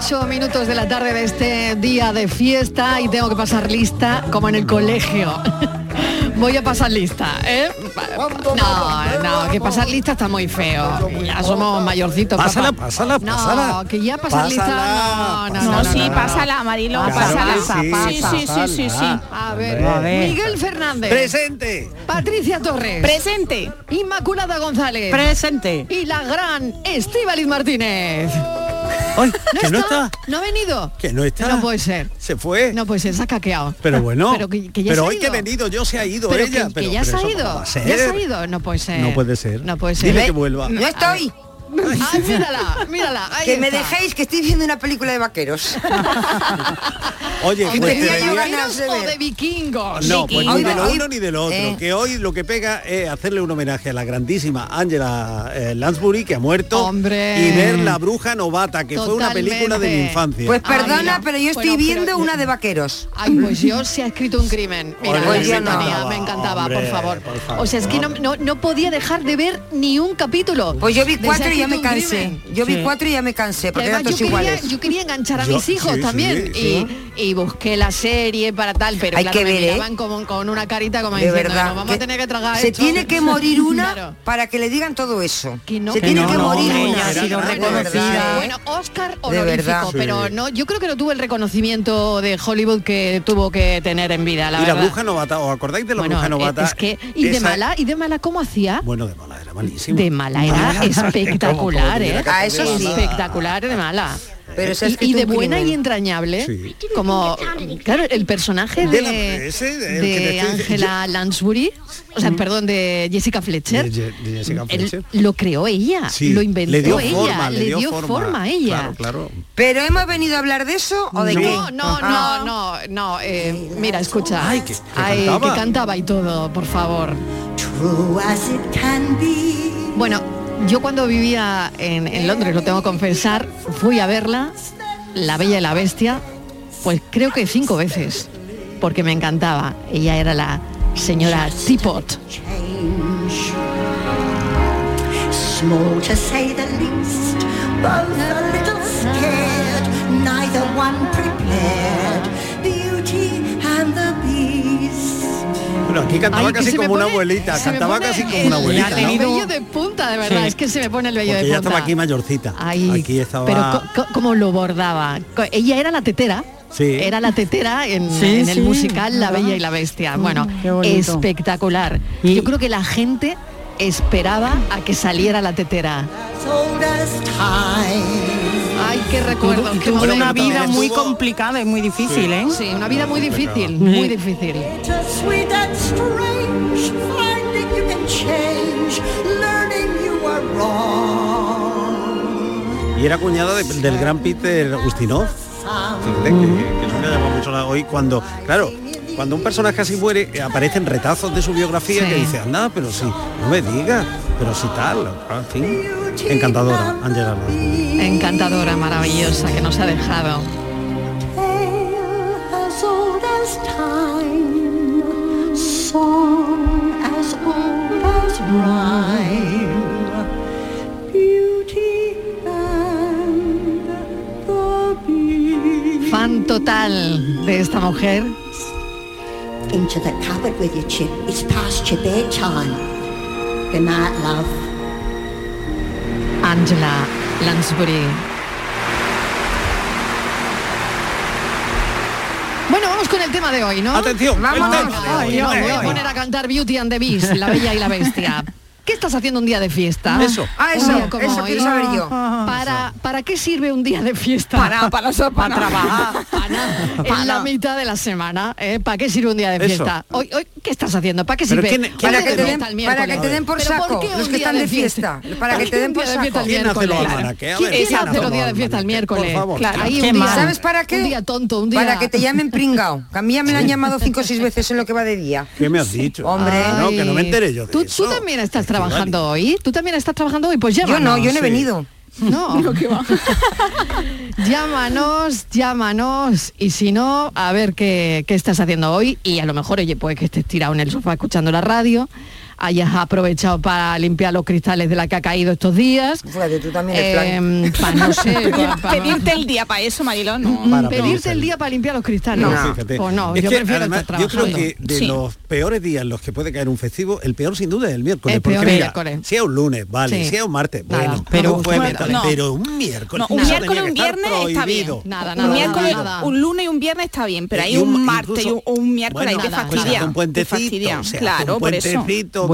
8 minutos de la tarde de este día de fiesta y tengo que pasar lista como en el colegio. Voy a pasar lista, ¿eh? No, no, que pasar lista está muy feo. Ya somos mayorcitos. Pásala, papá. pásala, No, pásala. que ya pasar lista. No, no, No, no, sí, no, no. pásala, Marilo, Pasa, pásala. Sí, pasa. sí, sí, sí, sí. A ver, A ver. Miguel Fernández. Presente. Patricia Torres. Presente. Inmaculada González. Presente. Y la gran Estíbaliz Martínez. Ay, ¿No que no está? ¿No ha venido? Que no está. No puede ser. Se fue. No puede ser, se ha caqueado. Pero bueno. Pero que- que ya se ha hoy que he ido. venido yo se ha ido Pero ella. que, pero, que ya pero se ha ido. ¿cómo va a Ya se ha ido. No puede ser. No puede ser. No puede ser. Dile que vuelva. No estoy. Ay, mírala, mírala. ahí que me dejéis que estoy viendo una película de vaqueros. Oye, ¿De pues tenía yo ganas de o ver. de vikingos? No, pues ni Hoy- de lo uno ni de lo otro. eh. Que hoy lo que pega es hacerle un homenaje a la grandísima Angela eh, Lansbury, que ha muerto, Hombre. y ver La Bruja Novata, que fue una película de mi infancia. Pues perdona, pero yo estoy Bueno, viendo pero- una de vaqueros. Ay, pues yo se ha escrito un crimen. Mira, Pues la yo no. me encantaba, Hombre, por, favor. por favor. O sea, es que no, no, no podía dejar de ver ni un capítulo. Pues yo vi cuatro y ya me cansé. Yo vi cuatro y ya me cansé, porque eran yo todos quería, iguales. yo quería enganchar a Yo- mis hijos sí, también sí, y, y busqué la serie para tal, pero Hay claro, que me ver, ¿eh? miraban como, con una carita como De diciendo, verdad. "Nos vamos a tener que tragar se esto". tiene que morir una Claro. para que le digan todo eso. Que no, se que tiene no, que no, morir una. reconocida. Bueno, Oscar De honorífico, verdad. pero no, yo creo que no tuvo el reconocimiento de Hollywood que tuvo que tener en vida, la y la bruja novata, ¿os acordáis de la Bueno, bruja novata? es que y de Esa- mala, y de mala cómo hacía? Bueno, de mala era malísimo. De mala era espectacular, ¿eh? Ah, eso sí. Espectacular de mala. Pero ha y, de buena y entrañable, Sí. como, claro, el personaje De de, Angela Lansbury, o sea, perdón, de Jessica Fletcher, De- de Jessica él Fletcher. lo creó ella, Sí, lo inventó le dio ella, forma, le dio, forma, a ella. Claro, claro. ¿Pero hemos venido a hablar de eso o de no, qué? no, no, Ah. no, no, eh, mira, escucha. Ay, que- que Ay, cantaba. que cantaba y todo, por favor. Bueno, yo cuando vivía en, Londres, lo tengo que confesar, fui a verla, La Bella y la Bestia, pues creo que cinco veces, porque me encantaba. Ella era la señora Teapot. Bueno, aquí cantaba Ay, casi como una abuelita, cantaba casi como el- una abuelita. El ¿no? vello de punta, de verdad, Sí. es que se me pone el vello Porque de ella punta. estaba aquí mayorcita. Ay, aquí estaba. Pero co- co- como lo bordaba. Ella era la tetera. Sí. Era la tetera en, Sí, en el sí, musical La ¿verdad? Bella y la Bestia. Mm, Bueno, espectacular. Y- Yo creo que la gente esperaba a que saliera la tetera. Qué recuerdo. qué Tuvo una vida muy Tuvo- complicada y muy difícil, ¿eh? Sí, una vida muy difícil, muy difícil. Y era cuñada de- del gran Peter Ustinov. Que, que eso me llama mucho la- hoy cuando, claro, cuando un personaje así muere, eh, aparecen retazos de su biografía Sí. que dice, anda, pero sí, no me digas, pero sí tal, en fin. Encantadora, Angela. Encantadora, maravillosa, que nos ha dejado. Fan total de esta mujer. Into the cupboard with you, Chip. It's past your bedtime. Good night, love. Angela Lansbury. Bueno, vamos con el tema de hoy, ¿no? Atención, Vamos. hoy. no, Ay, voy a poner a cantar Beauty and the Beast, La Bella y la Bestia. ¿Qué estás haciendo un día de fiesta? Eso. Ah, eso, como eso hoy. quiero saber yo. ¿Para, ¿Para qué sirve un día de fiesta? Para, para, para, trabajar. en la mitad de la semana. ¿eh? ¿Para qué sirve un día de Eso. fiesta? Hoy, hoy, ¿Qué estás haciendo? ¿para qué sirve? ¿quién- quién Para que, te den, para que te den por ¿Pero por saco qué un los que día están de fiesta. Para que ¿Por te den por saco. el ¿Quién hace los días de fiesta el miércoles? Por. ¿Sabes para qué? Un día tonto, un día... Para que te llamen pringao. Que a mí ya me lo han llamado cinco o seis veces en lo que va de día. ¿Qué me has dicho? Hombre. no, que no me enteré yo de ¿Tú, eso. tú también estás trabajando hoy? ¿Tú también estás trabajando hoy? Pues Yo llámanos. no, yo no he sí. venido. No. llámanos, llámanos. Y si no, a ver qué, qué estás haciendo hoy. Y a lo mejor, oye, pues que estés tirado en el sofá escuchando la radio, hayas aprovechado para limpiar los cristales de la que ha caído estos días. Fíjate, tú también el plan. Eh, pa- no sé, pa- pa- Pedirte el día para eso, Marilón, no. Para pedirte el día para limpiar los cristales. No, No. fíjate. Pues no, Es yo que, prefiero además, estar Yo creo trabajando. que de Sí. los peores días en los que puede caer un festivo, el peor sin duda es el miércoles. El porque peor mira, miércoles. si es un lunes, vale, Sí. si es un martes, Nada, bueno, no pero miércoles, No. pero un miércoles. No, un miércoles, un viernes está bien. prohibido. Nada, Un nada, miércoles, nada. un lunes y un viernes está bien, pero Eh, hay un un- martes y un, un miércoles Bueno, hay que pues fastidiar. un puentecito, o claro, un por eso.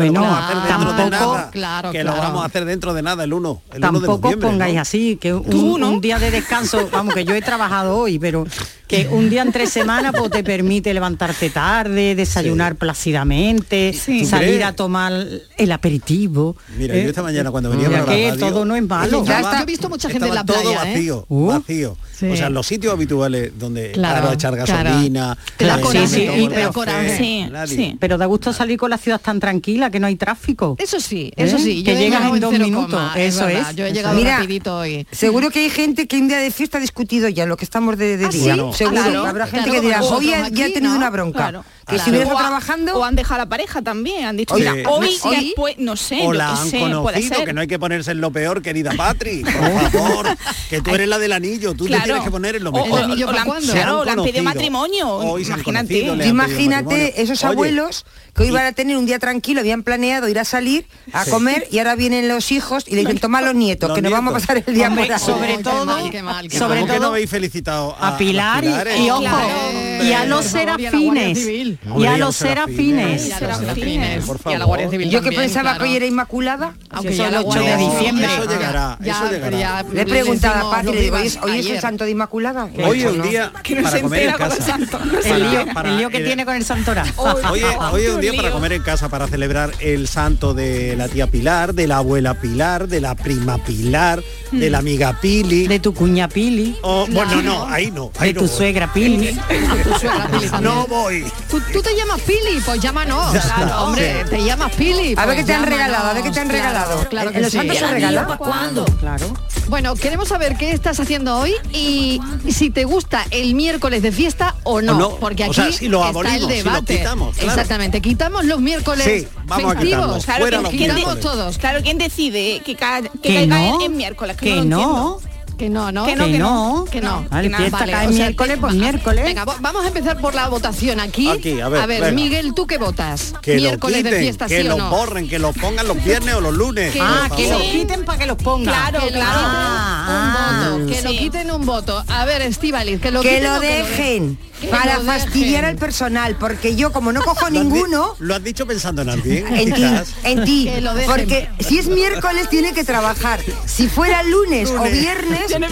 Que Bueno, lo vamos a hacer dentro de tampoco- nada. claro, que claro. lo vamos a hacer dentro de nada el 1, el 1 de Tampoco pongáis ¿no? así, que un día de descanso, vamos, que yo he trabajado hoy, pero que un día entre semana pues te permite levantarte tarde, desayunar plácidamente, Sí. salir ¿Tú crees? a tomar el aperitivo. Mira, ¿eh? yo esta mañana cuando venía para la que radio, todo no es malo. Estaba- yo he visto mucha gente en la playa, todo ¿eh? vacío, Uh. vacío. Sí. O sea, los sitios habituales donde Claro, claro, echar gasolina, eh, coraje, sí, sí, coraje. Pero da gusto salir con la ciudad tan tranquila, que no hay tráfico. Eso sí, eso ¿Eh? sí. Que yo llegas en dos minutos, coma, eso verdad, es, Yo he llegado. Mira, rapidito hoy. Seguro que hay gente que un día de fiesta ha discutido ya en lo que estamos de, de ¿Ah, día. sí? Seguro. Claro, Habrá gente claro, que dirá, hoy ya, he tenido ¿no? una bronca. Claro. Que Claro. si hubiera trabajando... o han dejado a la pareja también, han dicho, Oye, mira, hoy sí. y después, no sé, o la han sé, conocido, que no hay que ponerse en lo peor, querida Patri, por favor, que tú eres la del anillo, tú te Claro. tienes que poner en lo O- mejor. ¿El anillo o para la han Claro, le han pedido matrimonio, Hoy imagínate. conocido, esos Oye, abuelos que hoy y- van a tener un día tranquilo, habían planeado ir a salir a Sí. comer y ahora vienen los hijos y le dicen, toma los nietos, Los que nos vamos a pasar el día Hombre, por ahí". sobre todo- mal, qué mal, qué sobre. ¿Cómo que todo no habéis felicitado a, a Pilar y, las Pilares? y ojo, Claro. y a los y a serafines, Civil. y a los serafines. Y a la Guardia. Civil Yo que pensaba que hoy era Inmaculada, Aunque ya el la 8 Guardia de diciembre. Eso llegará, eso Le he preguntado a Pati, le digo, ¿hoy es, el santo de Inmaculada? Hoy es ¿O un día para comer en casa. el lío, que tiene con el Santorá. Hoy, es- un día para comer en casa, para celebrar el santo de la tía Pilar, de la abuela Pilar, de la prima Pilar, de la amiga Pili. De tu cuña Pili. Oh, bueno, no, ahí no. De tu suegra Pili. No voy. ¿Tú, tú te llamas Pili, pues llámanos. Está, Claro, hombre, sí. te llamas Pili. A ver pues qué te han regalado, a ver qué te han Claro, regalado. Claro ¿En que los sí. santos se regala? ¿Cuándo? Claro. Bueno, queremos saber qué estás haciendo hoy y si te gusta el miércoles de fiesta o no, O no, porque o aquí sea, si lo está abolimos, el si lo debate. quitamos, claro. Exactamente, quitamos los miércoles Sí, vamos a festivos. Claro, Fuera que- los ¿quién de- miércoles. todos. Claro, ¿quién decide que, ca- que Que caiga no, en, en miércoles? que lo no. Que no, ¿no? Que no, Que que no. no. Que no. Vale, que fiesta Vale, cae o sea, miércoles, pues miércoles. Venga, vamos a empezar por la votación aquí. Aquí, a ver, venga. Miguel, ¿tú qué votas? Que lo miércoles quiten, de fiesta, que sí lo o no? borren, que lo pongan los viernes o los lunes. Que- Ah, que lo quiten para que los pongan. Claro, Que lo claro. quiten Ah, un voto, que lo sí. quiten un voto. A ver, Estivaliz, que lo Que quiten lo que dejen Que para fastidiar dejen. al personal, porque yo como no cojo Lo ninguno, Lo has dicho pensando en alguien. en ti, en ti, porque si es miércoles tiene que trabajar. Si fuera lunes, o viernes, no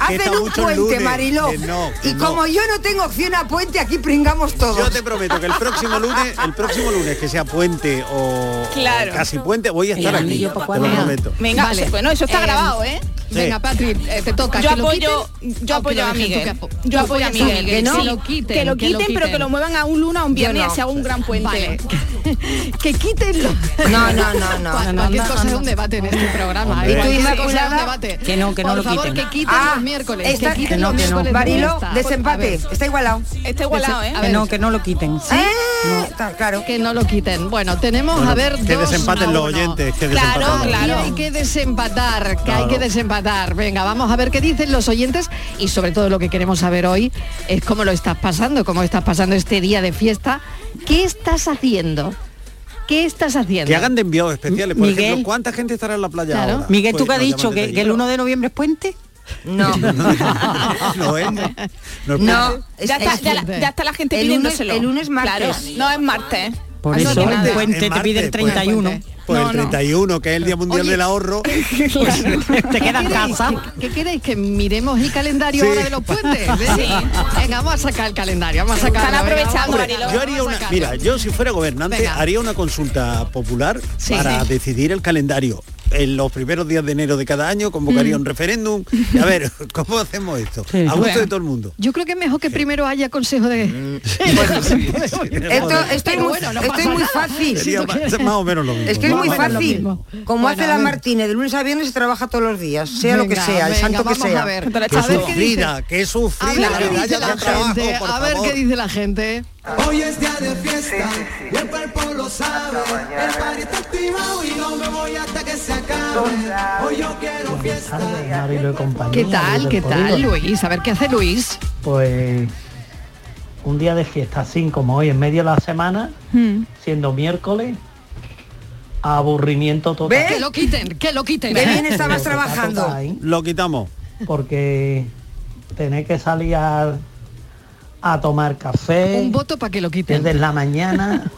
hacen un puente, lunes. Mariló. Que no, que y no. como yo no tengo opción a puente, aquí pringamos todos. Yo te prometo que el próximo lunes, el próximo lunes que sea puente o, Claro. o casi puente, voy a estar aquí. Te lo prometo. Venga, Vale. bueno, eso está Eh, grabado, ¿eh? Venga, Patri, eh, te toca. Yo que lo apoyo, quiten, yo apoyo lo a. Miguel. Que- Yo apoyo a Miguel. que no. Que lo quiten. Que lo quiten, pero que lo muevan a un lunes, a un viernes, no. haga un gran puente. Vale. que quiten los... No, no, no, no. Cual- no, Cualquier no, cosa no. es un debate en este programa. ¿eh? ¿Y tú, debate. Que no, que no Por lo favor, quiten. que quiten Ah, los miércoles. está- que quiten que no, los que no. miércoles Barilo, desempate. Está igualado. Está igualado, ¿eh? Que no, que no lo quiten. ¿Eh? Está claro. Que no lo quiten. Bueno, tenemos Bueno, a ver que dos desempaten a los oyentes, que Claro, claro. Aquí hay que desempatar, que hay que desempatar. Venga, vamos a ver qué dicen los oyentes y sobre todo lo que queremos saber hoy es cómo lo estás pasando, cómo estás pasando este día de fiesta. ¿Qué estás haciendo? ¿Qué estás haciendo? Que hagan de enviados especiales. Por Miguel. ejemplo, ¿cuánta gente estará en la playa Claro. ahora? Miguel, ¿tú Pues qué has dicho? ¿Que, el allí. 1 de noviembre es puente? No. no es. No es No, Ya está, ya, la- ya está la gente El lunes- pidiéndoselo. el lunes martes. Claro, no es martes. Por no, eso el puente En te pide el pues. 31. Pues No, el no. 31, que es el Día Mundial Oye. del Ahorro. te quedas en casa. ¿Qué, qué queréis? ¿Que miremos el calendario Sí. ahora de los puentes? Sí. Venga, vamos a sacar el calendario, vamos a sacarlo. Están aprovechando. Yo haría una, mira, yo si fuera gobernante Venga. haría una consulta popular Sí. para Sí. decidir el calendario. En los primeros días de enero de cada año convocaría Mm. un referéndum. Y a ver, ¿cómo hacemos esto? Sí. A gusto Bueno. de todo el mundo. Yo creo que es mejor que primero haya consejo de... Esto, esto es muy, bueno, no esto pasa es muy fácil. Sería más, o menos lo mismo. Es que es muy fácil. Como Bueno, hace la. Martínez, de lunes a viernes se trabaja todos los días, sea lo que Venga, sea, el venga, santo que vamos sea. a ver. Qué A ver qué dice, sufrida, qué a sufrida. ver qué que dice haya la tanto trabajo, gente, por a ver qué dice la gente. Hoy es día de fiesta y el cuerpo lo sabe. El party está activado y no me voy hasta que se Marilo y compañía, ¿Qué tal? ¿Qué tal. Luis? A ver qué hace Luis. Pues un día de fiesta, así como hoy, en medio de la semana, Hmm. siendo miércoles, aburrimiento total. Que lo quiten, que lo quiten. Qué bien estabas trabajando. total, ¿eh? Lo quitamos. Porque tener que salir a, a tomar café Un voto para que lo quiten. desde la mañana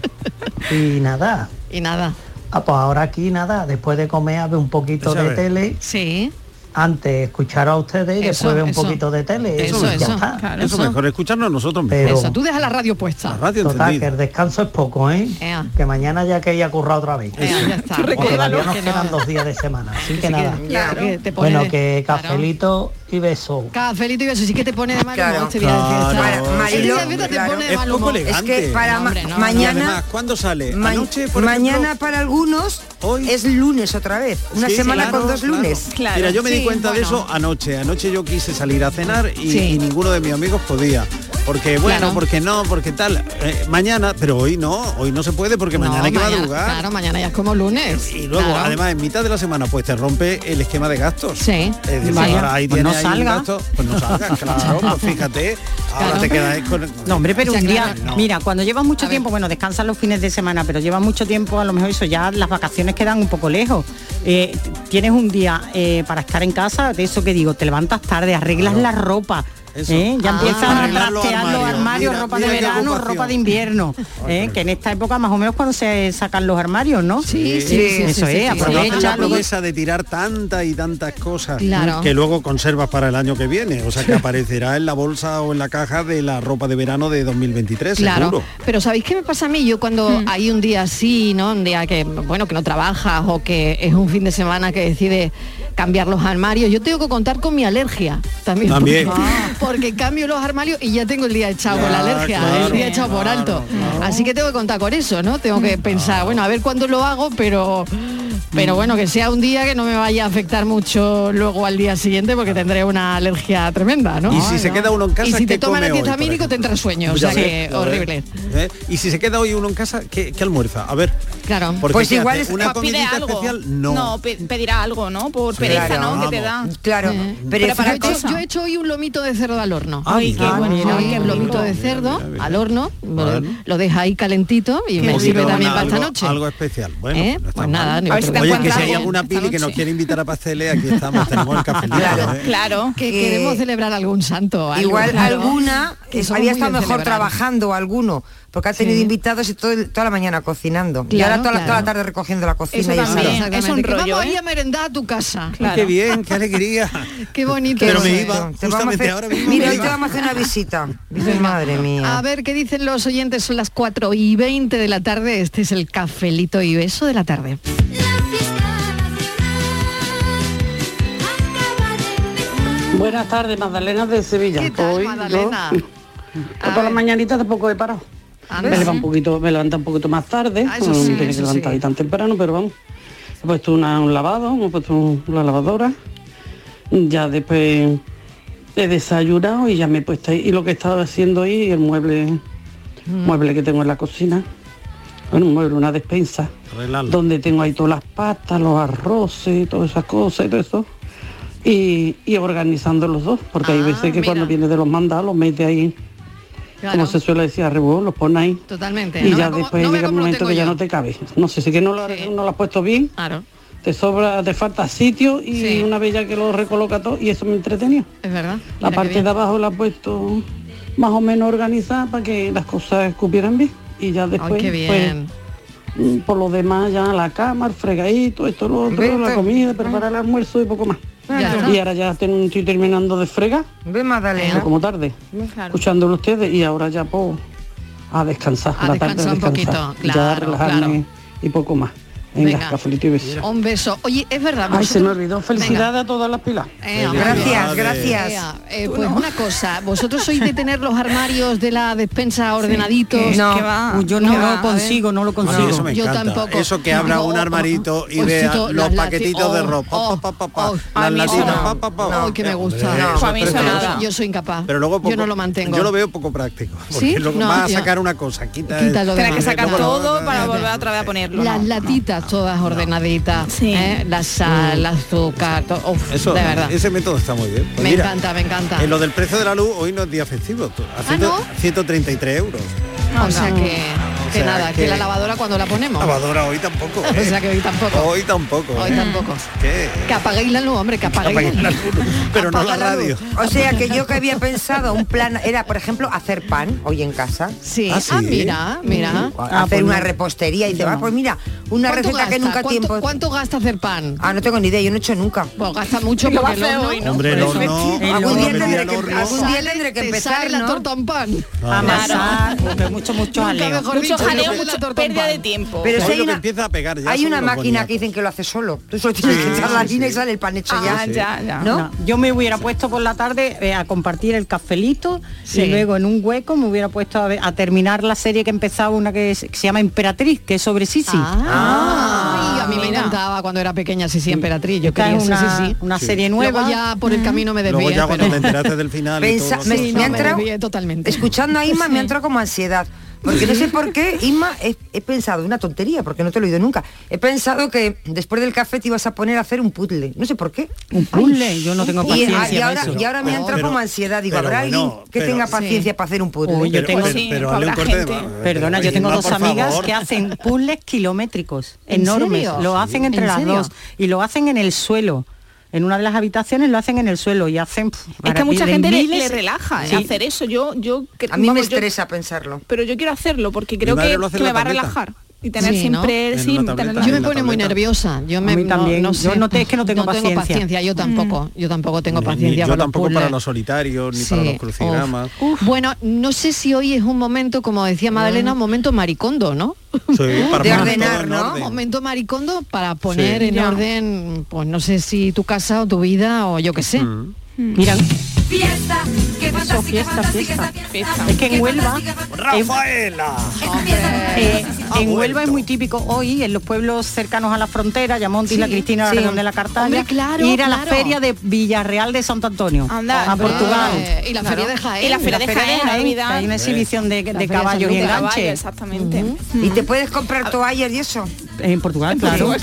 y nada. Y nada. Ah, pues ahora aquí nada, después de comer a ver un poquito de tele. Sí. Antes escuchar a ustedes y Eso, después ver un eso. poquito de tele. Eso, y ya eso, está. claro, Eso eso. mejor escucharnos nosotros mismos. Pero- Eso, tú dejas la radio puesta. La radio Total, que el descanso es poco, ¿eh? Ea. Que mañana ya que ella curra otra vez. Ea, ya está. Porque todavía nos Que no- quedan dos días de semana, así que sí nada. que- claro, que te pone Bueno, que claro. cafelito y beso. Cafelito y eso sí que te pone de mal humor Claro. este día. Claro. Este día de fiesta te claro. pone de Es que para mañana, ¿cuándo sale? ma- Anoche, por mañana para algunos Hoy- es lunes otra vez. Una semana claro, con dos claro. lunes. Claro. Mira, yo me di cuenta de eso anoche. Anoche yo quise salir a cenar y, Sí. y ninguno de mis amigos podía. Porque bueno, Claro. porque no, porque tal. Eh, mañana, pero hoy no, hoy no se puede porque No, mañana hay que mañana- madrugar. Claro, mañana ya es como lunes. Y luego, Claro. además, en mitad de la semana, pues te rompe el esquema de gastos. Sí. Es decir, ahora ahí pues tienes no salga. gasto, pues no salgas, claro, pues fíjate, ahora Claro. te quedas con... No, hombre, pero O sea, un día, claro, no. mira, cuando llevas mucho A ver. tiempo, bueno, descansan los fines de semana, pero llevas mucho tiempo, a lo mejor eso ya las vacaciones quedan un poco lejos. Eh, tienes un día eh, para estar en casa, de eso que digo, te levantas tarde, arreglas la ropa, ¿Eh? Ya ah. empiezan a trastear los armarios, ropa de verano, ropa de invierno. ¿Eh? Que en esta época más o menos cuando se sacan los armarios, ¿no? Sí, sí, Eso es, aprovecha. La promesa de tirar tantas y tantas cosas que luego conservas para el año que viene. O sea que aparecerá en la bolsa o en la caja de la ropa de verano de 2023, claro. Seguro. Pero ¿sabéis qué me pasa a mí? Yo cuando mm. hay un día así, ¿no? Un día que, bueno, que no trabajas o que es un fin de semana que decides cambiar los armarios. Yo tengo que contar con mi alergia también. Porque, cambio los armarios y ya tengo el día echado por la alergia, el día echado por alto. Así que tengo que contar con eso, ¿no? Tengo que pensar, ah. bueno, a ver cuándo lo hago, pero pero mm. bueno, que sea un día que no me vaya a afectar mucho luego al día siguiente porque tendré una alergia tremenda, ¿no? Y si Ay, se no. queda uno en casa. Y si te toman antihistamínico tendrás sueño, o sea que horrible. ¿Eh? Y si se queda hoy uno en casa, ¿qué, almuerza? A ver. Claro. Porque pues igual es una pide algo. especial, no. No, pedirá algo, ¿no? Por pereza, ¿no? Que te da. Claro. Eh, pero, para yo. Yo, he hecho hoy un lomito de cerdo al horno. Ay, qué bueno. Hoy un lomito de cerdo al horno. Lo deja ahí calentito y me sirve también para esta noche. Algo especial. Bueno, ¿Eh? pues, pues nada, Oye, que si hay alguna pili que nos quiere invitar a pasteles, aquí estamos, tenemos el café. Claro, ¿eh? claro. Que queremos celebrar algún santo. Igual alguna que había estado mejor trabajando, alguno porque ha tenido invitados y toda la mañana cocinando. Y ahora toda, la, tarde recogiendo la cocina. Eso también, y es un rollo, vamos ¿eh? a merendar a tu casa. Claro. Qué bien, qué alegría. qué bonito. Pero me iba, Mira, hoy te vamos a hacer una visita. Dices, madre mía. A ver, ¿qué dicen los oyentes? Son las 4 y 20 de la tarde. Este es el cafelito y beso de la tarde. Buenas tardes, Magdalena de Sevilla. ¿Qué tal, Hoy Magdalena? Yo, todas las mañanitas tampoco he parado. Me, sí. levanta un poquito, me levanta un poquito más tarde, no mm, sí, tiene que levantar tan temprano, pero vamos. He puesto un lavado, hemos puesto un, una lavadora. Ya después he desayunado y ya me he puesto ahí. Y lo que he estado haciendo ahí, el mueble, mueble que tengo en la cocina. Bueno, un mueble, una despensa. Donde tengo ahí todas las pastas, los arroces, todas esas cosas y todo eso. Y, y organizando los dos, porque hay veces que cuando viene de los mandados los mete ahí como se suele decir, a arrebujón, los pon ahí. Totalmente. Y no ya después llega el momento que ya no te cabe. No sé, si que no lo, sí. no lo has puesto bien. Claro te sobra, te falta sitio y sí. una bella que lo recoloca todo y eso me entretenía. Es verdad. La parte de abajo la ha puesto más o menos organizada para que las cosas escupieran bien y ya después Ay, pues, bien. Mm, por lo demás ya la cama, el fregadito, esto, lo otro, la comida, preparar el almuerzo y poco más. Y ahora ya ten, estoy terminando de fregar. Ve Magdalena. Como tarde. Claro. Escuchándolo ustedes y ahora ya puedo a descansar. A la descansar tarde, un descansar, poquito, claro, ya relajarme claro. y poco más. Un beso. Oye, es verdad. Ay, se me olvidó. Felicidades a todas las pilas. Eh, gracias, gracias. Eh, pues una cosa, vosotros sois de tener los armarios de la despensa ordenaditos. No, yo no, lo consigo, no lo consigo. Yo tampoco. Eso que abra un armarito y pues vea los paquetitos de oh, ropa. Oh, oh, las latinas. que me gusta. Yo soy incapaz. Pero luego yo no lo mantengo. Yo lo veo poco práctico. Porque luego vas a sacar una cosa, quita. Tienes que sacar todo para volver otra vez a ponerlo. Las latitas todas, ordenaditas. ¿eh? La sal, la azúcar, to, uf, Eso, de verdad. Ese método está muy bien. Pues me encanta, me encanta. En lo del precio de la luz, hoy no es día festivo. A ¿Ah, no? 133 euros. O sea que que sea, nada, que... que... la lavadora cuando la ponemos. Lavadora hoy tampoco. ¿eh? o sea ¿eh? que hoy tampoco. Hoy tampoco. Hoy ¿eh? tampoco. ¿Qué? Que apaguéis la luz, hombre, que apaguéis, que apaguéis la luz. Pero no la, radio. O sea que yo que había pensado, un plan era, por ejemplo, hacer pan hoy en casa. Sí. Ah, ah sí. ah mira, mira. Ah, hacer pues una repostería y te va, ah, pues mira, una receta gasta? que nunca ¿Cuánto, tiempo. ¿Cuánto gasta hacer pan? Ah, no tengo ni idea, yo no he hecho nunca. Pues gasta mucho porque lo no, el horno. Algún día tendré que, algún día tendré que empezar, la torta un pan. Amasar. Mucho, mucho aleo. Mucho jaleo, pérdida de tiempo. Pero si hay una, empieza a pegar hay una máquina que dicen que lo hace solo. Tú solo tienes que echar la harina y sale el pan hecho ah, ya. ya, ya. ¿No? Yo me hubiera puesto por la tarde eh, a compartir el cafelito y luego en un hueco me hubiera puesto a, terminar la serie que empezaba una que, se llama Emperatriz, que es sobre Sisi. Ah. Ah. A mí me encantaba cuando era pequeña Sisi Emperatriz. Yo quería una, Sisi. Una serie nueva. Ya por el camino me desvié. Luego ya cuando me enteraste del final. Me, todo, entrado, totalmente. Escuchando a Inma sí. me entró como ansiedad. Porque no sé por qué, Isma, he, he, pensado, una tontería, porque no te lo he oído nunca. He pensado que después del café te ibas a poner a hacer un puzzle. No sé por qué. ¿Un puzzle? Yo no tengo paciencia y, ahora, y ahora, me entra como ansiedad. Digo, ¿habrá alguien que tenga paciencia para hacer un puzzle? Yo tengo, sí, ¿eh? Perdona, yo tengo dos amigas que hacen puzzles kilométricos, enormes. Lo hacen entre las dos y lo hacen en el suelo en una de las habitaciones lo hacen en el suelo y hacen pff, es que mucha gente le, le, relaja ¿eh? sí. hacer eso yo yo a mí me estresa pensarlo. pero yo quiero hacerlo porque creo que me va a relajar y tener siempre ¿no? sí, tableta, yo me pone muy nerviosa yo me no, sé. yo noté, es que no tengo, no paciencia. tengo paciencia. yo tampoco mm. yo tampoco tengo paciencia ni, yo para tampoco los para los solitarios ni para los crucigramas. Bueno no sé si hoy es un momento como decía Madalena un momento maricondo no de ordenar no orden. momento maricondo para poner en orden pues no sé si tu casa o tu vida o yo qué sé. Mm. Mira. Fiesta. Fiesta, fiesta, fiesta. Es que en Huelva... ¡Rafaela! Eh, en Huelva es muy típico hoy, en los pueblos cercanos a la frontera, Yamonte, y sí, la Cristina, la sí. Redonda de la Cartalla, Hombre, claro, ir a claro. la feria de Villarreal de Santo Antonio, Anda, a Portugal. Ah, eh, y la feria de Jaén. Y la feria de Jaén, Jaén hay, hay una exhibición de, de caballos y enganche. exactamente. Mm. ¿Y te puedes comprar toallas y eso? En Portugal, claro.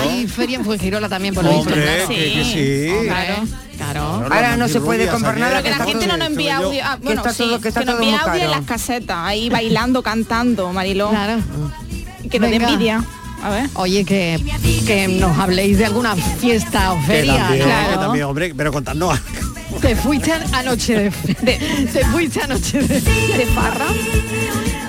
Hay feria en Fuengirola también, por lo visto. Sí, sí. Claro. Claro. Ahora no se puede comprar nada. Que la gente no envía audio. Ah, bueno, está sí, todo, que, está que nos envía audio en las casetas, ahí bailando, cantando, Mariló. Claro. Que no te envidia. A ver. Oye, que, que nos habléis de alguna fiesta o feria. Que también, claro. que también, hombre, pero contadnos. Te fuiste anoche de, de te fuiste anoche de, de farra.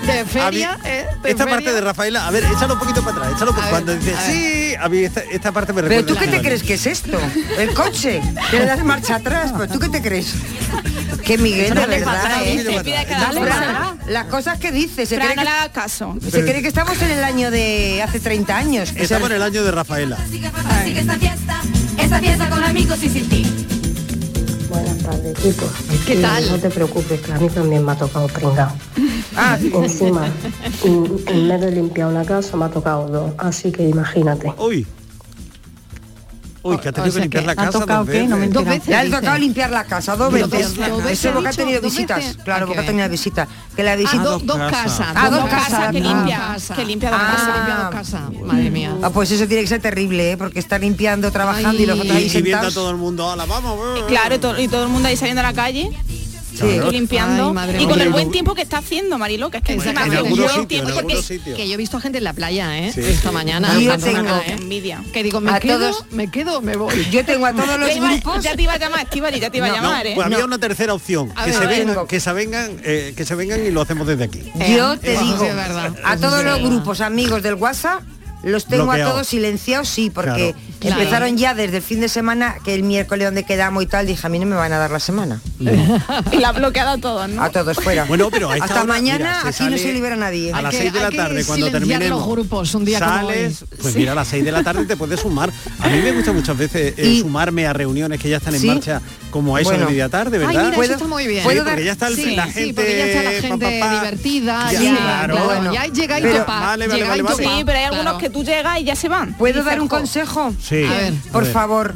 De feria, mí, eh, de esta feria. parte de Rafaela, a ver, échalo un poquito para atrás, échalo por, cuando dice, sí, a mí esta, esta parte me recuerda. Pero tú qué te crees que es esto? El coche, que le das marcha atrás, pero tú qué te crees? Que Miguel, ¿eh? las cosas que dice, se cree que, caso. se cree que estamos en el año de hace 30 años. Estamos en el año de Rafaela. Sigue esta fiesta, esta fiesta con amigos y sin ti. Buenas tardes, chicos. ¿Qué tal? No te preocupes, que a mí también me ha tocado pringado. Ah. Encima, en vez de limpiar una casa, me ha tocado dos. Así que imagínate. Uy. Uy, que ha tenido o sea, que limpiar que la casa. Tocado, dos, veces. No me dos veces. Le ha tocado limpiar la casa dos veces. Eso ha tenido visitas. Claro, porque ha tenido visitas. Que la ah, visita. Dos casas. Ah, ah. ah. dos casas. Que limpia. Que limpia dos casas. Madre mía. Pues eso tiene que ser terrible, ¿eh? porque está limpiando, trabajando y los otros ahí sentados. todo el mundo. Eh, eh". Claro, y todo el mundo ahí saliendo a la calle limpiando. Y con el buen tiempo que está haciendo, Marilo, que es que encima en yo, tiempo, que yo he visto a gente en la playa, ¿eh? Esta mañana. ¿eh? Envidia. Que digo, me quedo, me quedo, me voy. Yo tengo a todos los grupos. Ya te iba a llamar, Estivali, ya te iba a llamar. ¿eh? Pues había una tercera opción, que se vengan, que se vengan, que se vengan y lo hacemos desde aquí. Yo te digo, a todos los grupos amigos del WhatsApp los tengo a todos silenciados, sí, porque empezaron ya desde el fin de semana, que el miércoles donde quedamos y tal, dije, a mí no me van a dar la semana. No. y la ha bloqueado a todos, ¿no? A todos fuera. Bueno, pero a hasta mañana mira, así no se libera nadie. A las 6 de la tarde, cuando terminemos los grupos un día sales, pues mira, a las 6 de la tarde te puedes sumar. A mí me gusta muchas veces eh, sumarme a reuniones que ya están en marcha como a eso bueno. media tarde, ¿verdad? Ay, mira, está muy bien. Sí, porque ya está el, sí, la, gente, sí, porque ya está la gente pa, divertida. Ya, ya claro, claro. Bueno. ya llega y topa. Vale, vale, vale, vale, Sí, pero hay algunos que tú llegas y ya se van. ¿Puedo dar un consejo? Sí. Por favor.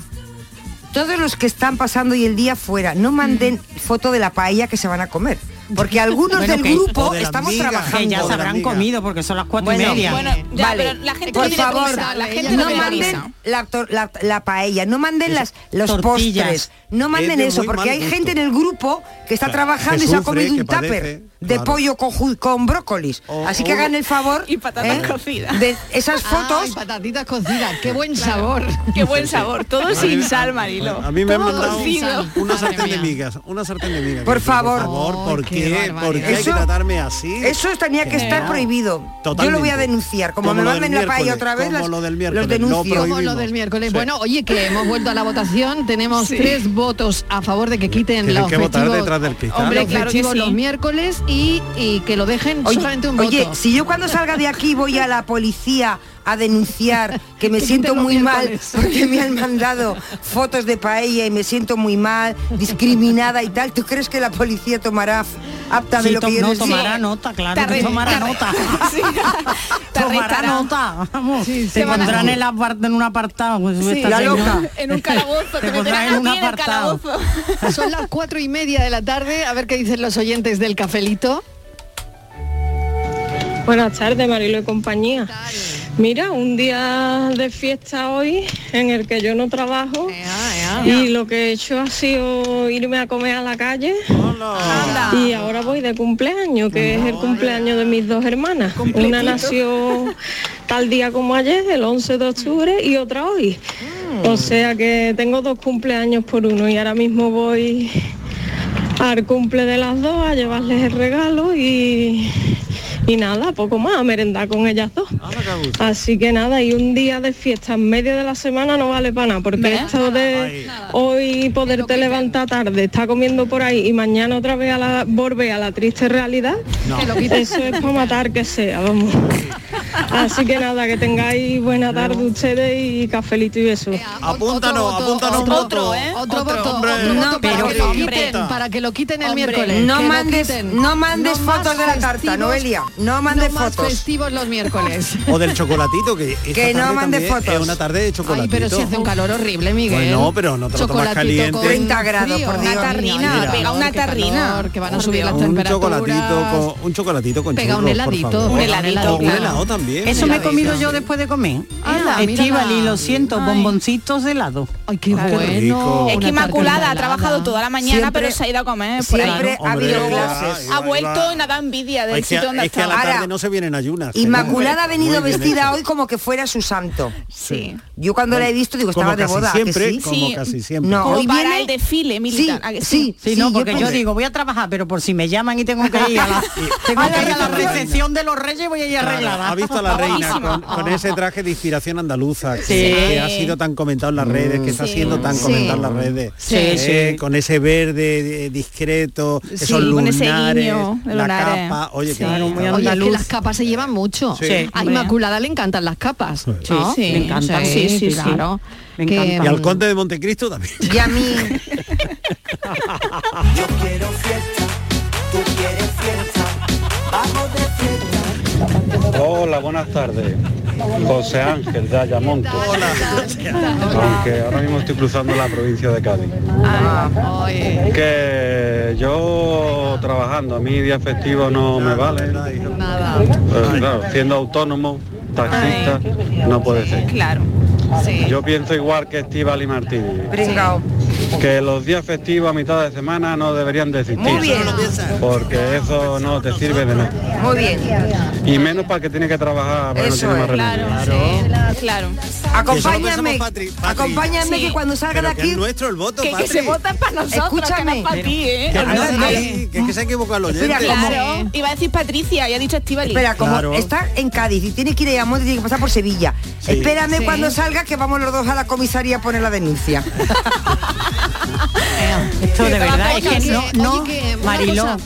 Todos los que están pasando y el día fuera, no manden mm. foto de la paella que se van a comer porque algunos del grupo estamos trabajando. ya se habrán comido porque son las cuatro y media. Bueno, vale. pero la gente por favor, la gente no, manden la, la, paella, no manden las, los Tortillas. postres, no manden eso, porque hay gente en el grupo que está trabajando y se ha comido ¿eh? un tupper de pollo con, con brócolis. Oh, Así que oh. hagan el favor. Y patatas ¿eh? cocidas. De esas fotos. Patatitas cocidas. Qué buen sabor. Qué buen sabor. Todo sin sal, Marilo. A mí me Todo han una sartén de migas. Una sartén de migas. Por favor. Por favor, porque ¿Por qué hay que tratarme así? Eso tenía que estar prohibido. Totalmente. Yo lo voy a denunciar. Como, me manden la paella otra vez, lo del los denuncio. Lo del miércoles. Bueno, oye, que hemos vuelto a la votación. Tenemos tres votos a favor de que quiten los que votar detrás del cristal. Hombre, los, los miércoles y, que lo dejen solamente un voto. Oye, si yo cuando salga de aquí voy a la policía a denunciar que me siento muy mal porque me han mandado fotos de paella y me siento muy mal, discriminada y tal. ¿Tú crees que la policía tomará apta de lo que yo no, tomará nota, claro, tomará nota. Tomará nota, vamos. Sí, te pondrán en, un apartado. Pues, la loca. En un calabozo. Te, en un Son las cuatro y media de la tarde. A ver qué dicen los oyentes del cafelito. Buenas tardes, Marilo y compañía. Mira, un día de fiesta hoy en el que yo no trabajo y lo que he hecho ha sido irme a comer a la calle. Y ahora voy de cumpleaños, que es el cumpleaños de mis dos hermanas. Una nació tal día como ayer, el 11 de octubre, y otra hoy. O sea que tengo dos cumpleaños por uno y ahora mismo voy al cumple de las dos a llevarles el regalo y, y nada, poco más, a merendar con ellas dos. Así que nada, y un día de fiesta en medio de la semana no vale para nada, porque esto de hoy poderte levantar tarde, estar comiendo por ahí y mañana otra vez a la, volver a la triste realidad, No. eso es para matar que sea, vamos. Así que nada, que tengáis buena tarde ustedes y cafelito y besos. Apúntanos, apúntanos un voto. Otro voto, Hombre, otro voto para, pero que lo hombre. quiten, para que lo quiten el Hombre, miércoles. no que mandes- no mandes fotos de la tarta, festivos- Noelia, no mandes más fotos. festivos los miércoles. O del chocolatito, que esta Que no tarde mande también fotos. Es una tarde de chocolatito. Ay, pero si hace un calor horrible, Miguel. Bueno, pero no te lo tomas caliente. con 30 grados, por Dios. Una tarrina, Mira. pega una tarrina. que van a subir las un temperaturas. chocolatito con un chocolatito con Pega un heladito, un heladito, un helado también. Eso me he comido yo después de comer. Y lo siento, bomboncitos de helado. Ay, qué Qué bueno. Es que Inmaculada ha trabajado toda la mañana, pero se ha ido a comer por ahí. Siempre ha habido clases. Ha vuelto y nada envidia del sitio donde es que a la tarde no se vienen ayunas. Inmaculada ha venido vestida hoy como que fuera su santo. Sí. Yo cuando la he visto digo, estaba de boda, ¿a que siempre, como casi siempre. No, hoy para viene el desfile militar. ¿a que Sí, Sí, no, porque yo, digo, voy a trabajar, pero por si me llaman y tengo que ir a la, tengo A la que ir a la recepción. de los reyes, voy a ir arreglada. ha visto a la reina con, con ese traje de inspiración andaluza que, Sí. que ha sido tan comentado en las redes, que está siendo tan Sí. comentado en las redes. Sí, Eh, sí. Con ese verde eh, discreto, esos con lunares, ese guiño de la lunares. capa. Oye, Sí. qué Claro, muy Oye, es que las capas se llevan mucho. Sí. A. Inmaculada le encantan las capas. ¿no? Sí, me encantan. Sí, sí, sí. claro. Me Que-. Y al conde de Montecristo también. Y a mí, Yo quiero fiesta, tú quieres fiesta, vamos de fiesta. Hola, buenas tardes. José Ángel de Ayamonte. Aunque ahora mismo estoy cruzando la provincia de Cádiz. Oye, Que yo trabajando, a mí día festivo no me vale. Pero claro, siendo autónomo, taxista, no puede ser. Claro. Yo pienso igual que Estíbal y Martínez. Que los días festivos a mitad de semana no deberían de existir. Muy bien. Porque eso no te sirve de nada. Muy bien. Y menos para el que tiene que trabajar, no Eso tiene más remedio. Claro, sí, claro. Acompáñame, Patri, Patri. acompáñame Sí. que cuando salga de Pero que es aquí, nuestro el voto, Que, se vota para nosotros, Escúchame. que no es para ti, ¿eh? Que no que es que se ha equivocado el oyente. Claro. Iba a decir Patricia y ha dicho Estivali. espera, como Claro. está en Cádiz y tiene que ir a Ayamonte, tiene que pasar por Sevilla. Sí. Espérame Sí. cuando salga que vamos los dos a la comisaría a poner la denuncia. Esto de verdad es que no, no, Mariló,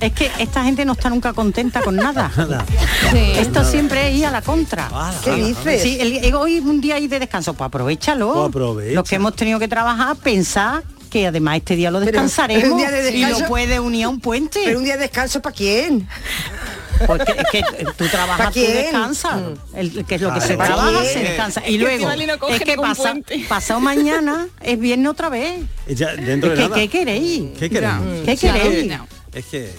es que esta gente no está nunca contenta con nada. Sí. Esto siempre es ir a la contra. ¿Qué dices? Sí, el- el- hoy un día ahí de descanso, pues aprovechalo. Pues aprovecha. Los que hemos tenido que trabajar, pensar que además este día lo Pero, descansaremos un día de y lo puede unir a un puente. Pero un día de descanso para quién? Porque es que tú ¿Pa' trabajas, tú descansas. El, que es lo que se ¿Pa' trabaja, quién? se descansa. Es Y luego, es que pasa, pasado mañana es viernes otra vez. Ya, dentro Es de que, nada. ¿Qué queréis? ¿Qué queremos? ¿Qué queréis? no. Es que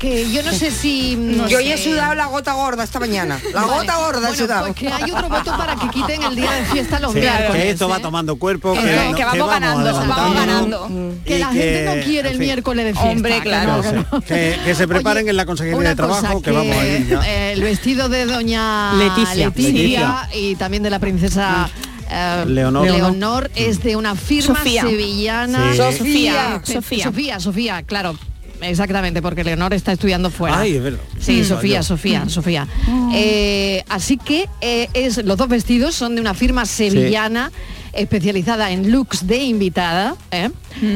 Que yo no sé si... no Yo ya he sudado la gota gorda esta mañana. La Vale. gota gorda he Bueno, sudado. pues que hay otro voto para que quiten el día de fiesta los Sí, miércoles. que esto va ¿eh? tomando cuerpo, Que que, no, no- que vamos ganando, vamos ganando. Que Y la gente no quiere el fin, miércoles de fiesta. Hombre, claro. no, que no. Que, que se preparen Oye, en la consejería de trabajo, que, vamos a ir ya. eh, el vestido de doña Leticia. Leticia, Leticia. y también de la princesa eh, Leonor. Leonor es de una firma Sofía. sevillana. Sí. Sofía. Sofía. Sofía, Sofía, claro. Exactamente, porque Leonor está estudiando fuera. Ay, es verdad. Sí, Mm. Sofía. Sofía, Sofía. Eh, así que eh, es, los dos vestidos son de una firma sevillana especializada en looks de invitada. ¿eh?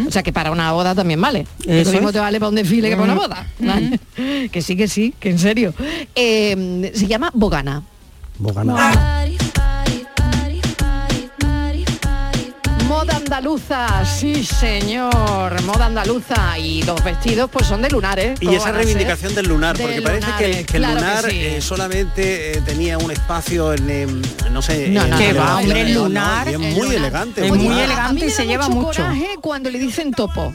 O sea que para una boda también vale. Eso Lo mismo es. te vale para un desfile que para una boda. ¿vale? Que sí, que sí, que en serio. Eh, se llama Bogana. Bogana. Andaluza, sí señor, moda andaluza y los vestidos pues son de lunares. Y ¿cómo esa ser? reivindicación del lunar, De porque parece que, lunares, que el claro que lunar sí. eh, solamente eh, tenía un espacio en, em, no sé, No, en no, la que va, elevación, hombre, el no, no, lunar, y es muy lunar. elegante. Es muy lunar. elegante y se lleva mucho mucho. coraje cuando le dicen topo.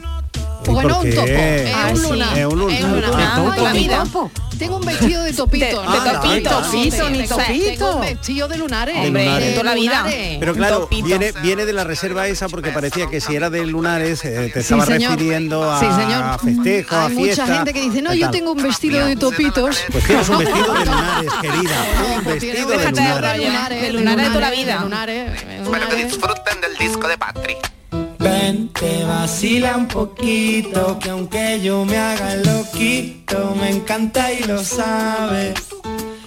Bueno, un topo. qué? Es Ah, un sí. lunar. Es un lunar. Es un vida. Topo. Tengo un vestido de topito. De- de ¿no? topito, topito, ni topito. Tengo un vestido de lunares. De toda la vida. Pero claro, viene, viene de la reserva esa porque parecía que si era de lunares eh, te estaba refiriendo a Sí, señor. festejos, a Hay mucha gente que dice, no, yo tengo un vestido de topitos. Pues tienes un vestido de lunares, querida. Un vestido de lunares. de lunares de toda la vida. Bueno, que disfruten del disco de Patri. Ven, te vacila un poquito, que aunque yo me haga el loquito, me encanta y lo sabes.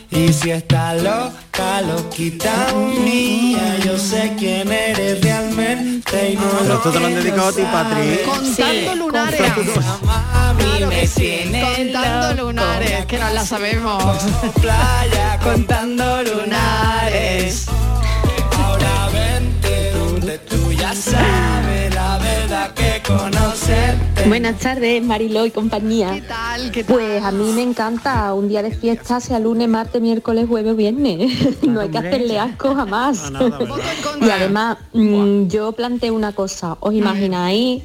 Y si está loca, loquita mía, yo sé quién eres realmente y no Pero esto te lo han dedicado a ti, Patri. Contando lunares. Claro que sí, contando lunares, que nos la sabemos. playa contando lunares. La verdad que conocerte. Buenas tardes, Mariló y compañía. ¿Qué tal? ¿Qué tal? Pues a mí me encanta un día de fiesta, sea lunes, martes, miércoles, jueves o viernes. no hay que hacerle asco jamás. y además, mm, yo planteo una cosa. ¿Os imagináis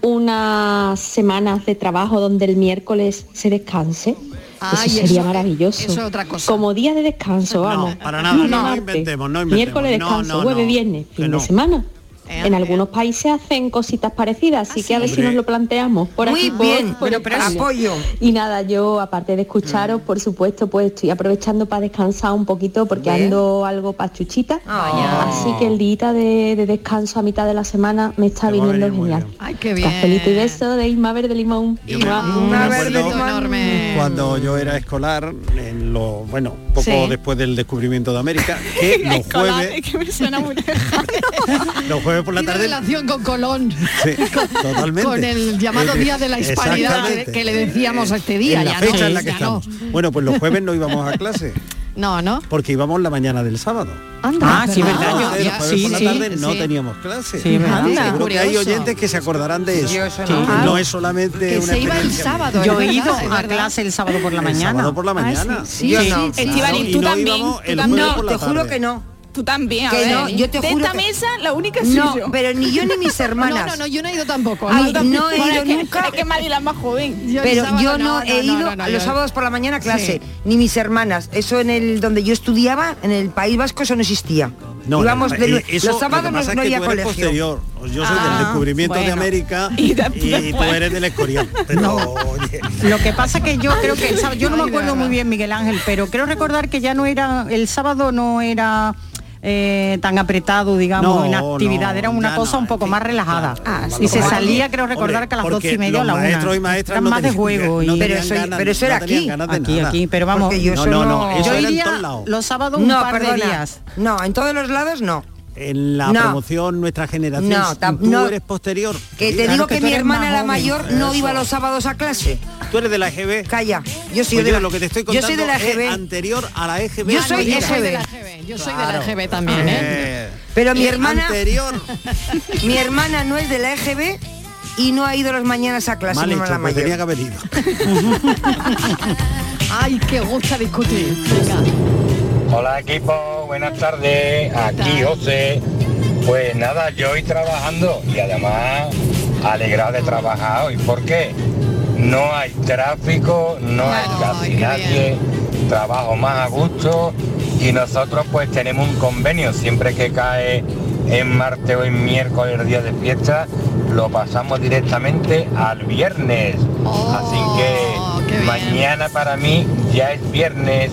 unas semanas de trabajo donde el miércoles se descanse? Eso sería eso- maravilloso. eso es otra cosa. Como día de descanso, vamos. para nada, no martes, inventemos, no inventemos. Miércoles No, descanso, no, jueves, no, viernes, fin no. de semana. En algunos países hacen cositas parecidas, así que a ver si nos lo planteamos por Muy aquí. por- bien, por pero- pero apoyo. Y nada, yo aparte de escucharos, por supuesto, pues estoy aprovechando para descansar un poquito porque Bien. ando algo pachuchita. Vaya. Así que el día de, de descanso a mitad de la semana me está viniendo genial. Ay, qué bien. Cafelito y beso de Isma Verde Limón. Cuando yo era escolar, en lo, bueno, poco Sí. después del descubrimiento de América, que los Escolar, jueves, es que me suena muy los jueves por la Tiene tarde, relación con Colón. sí, totalmente. Con el llamado Eh, Día de la Hispanidad que, le decíamos a este día. en la ya fecha no, en la que ya no. estamos. Bueno, pues los jueves no íbamos a clase, No, ¿no? porque íbamos la mañana del sábado. Anda, Ah, sí, verdad, yo- Entonces, ya- los jueves sí, por la sí, tarde no sí. teníamos clase. Sí, verdad. Anda, Seguro que hay oyentes que se acordarán de eso. Yo eso no. no es solamente Que una se iba el sábado. Yo he ido a clase el sábado por la El mañana. sábado por la Ah, mañana. sí, Yo sí, no. sí. Estivali, Y tú no también, tú el No, te juro que no. Tú también, a Que ver. no, yo te de juro esta que- mesa, la única soy No, yo. pero ni yo ni mis hermanas. No, no, no, yo no he ido tampoco. Ay, no he ido es nunca. Es que Marila es más joven. Yo pero sábado yo no, he ido no, no, a los sábados por la mañana a clase, Sí. ni mis hermanas. Eso en el donde yo estudiaba, en el País Vasco, eso no existía. No, Íbamos no, de- eh, eso, los sábados lo que no, es que había eres colegio. posterior. Yo soy Ah, del descubrimiento de. América Y y, de- tú eres del Escorial. Pero, oye, Lo que pasa que yo creo que el sábado- yo no me acuerdo muy bien Miguel Ángel, pero creo recordar que ya no era el sábado no era eh, tan apretado, digamos, No, en actividad, no, era una cosa no, un poco en fin, más relajada. claro, y se salía, creo recordar Hombre, que a las doce y media o la una. maestros y maestras Eran no más de juego. y- Pero eso- ganas- pero eso era aquí. aquí, nada. aquí, pero vamos. Yo No, eso no, no, eso yo en iría todos lados. los sábados un No, par de días. No, en todos los lados no. En la No. promoción, nuestra generación, No, tú no. eres posterior. Que te Claro digo que, mi hermana la joven. mayor no Eso. iba los sábados a clase. Tú eres de la EGB. Calla. Yo soy Pues de yo la, lo que te estoy yo soy de la es EGB. anterior a la EGB. Yo soy Yo soy de la EGB. EGB, yo soy de la EGB también, ¿eh? Eh, Pero mi hermana- Anterior. Mi hermana no es de la EGB y no ha ido las mañanas a clase. Mal hecho, hermana pues mayor. tenía que haber ido. Ay, que gusta discutir. Venga. Hola equipo, buenas tardes, aquí José. Pues nada, yo hoy trabajando y además alegrado de trabajar hoy. ¿Por qué? No hay tráfico, no hay casi nadie, trabajo más a gusto y nosotros pues tenemos un convenio siempre que cae en martes o en miércoles el día de fiesta, lo pasamos directamente al viernes. Así que mañana para mí ya es viernes.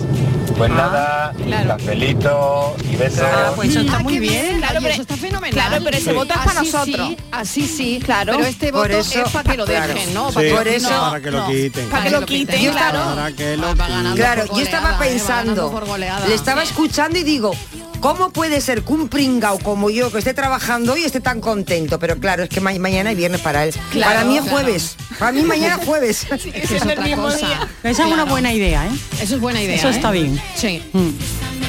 Pues nada, cafelito y besos. Ah, pues eso está Ah, muy qué bien, bien, claro, claro, pero- eso está fenomenal. claro, pero ese voto es para Así nosotros. Sí, así sí, Claro. Pero este voto eso, es para que lo claro. dejen, ¿no? Sí, Para que por lo- eso- no, para que lo no. quiten. Para que lo quiten, Yo claro. Para que lo. Claro, yo estaba pensando, le estaba escuchando y digo, ¿cómo puede ser que un pringao como yo, que esté trabajando hoy, esté tan contento? Pero claro, es que ma- mañana es viernes para él. Claro, para mí es claro. jueves. Para mí mañana es jueves. Es es otra cosa. Esa es una buena idea, ¿eh? Eso es buena idea. Eso ¿eh? está bien. Sí. Mm.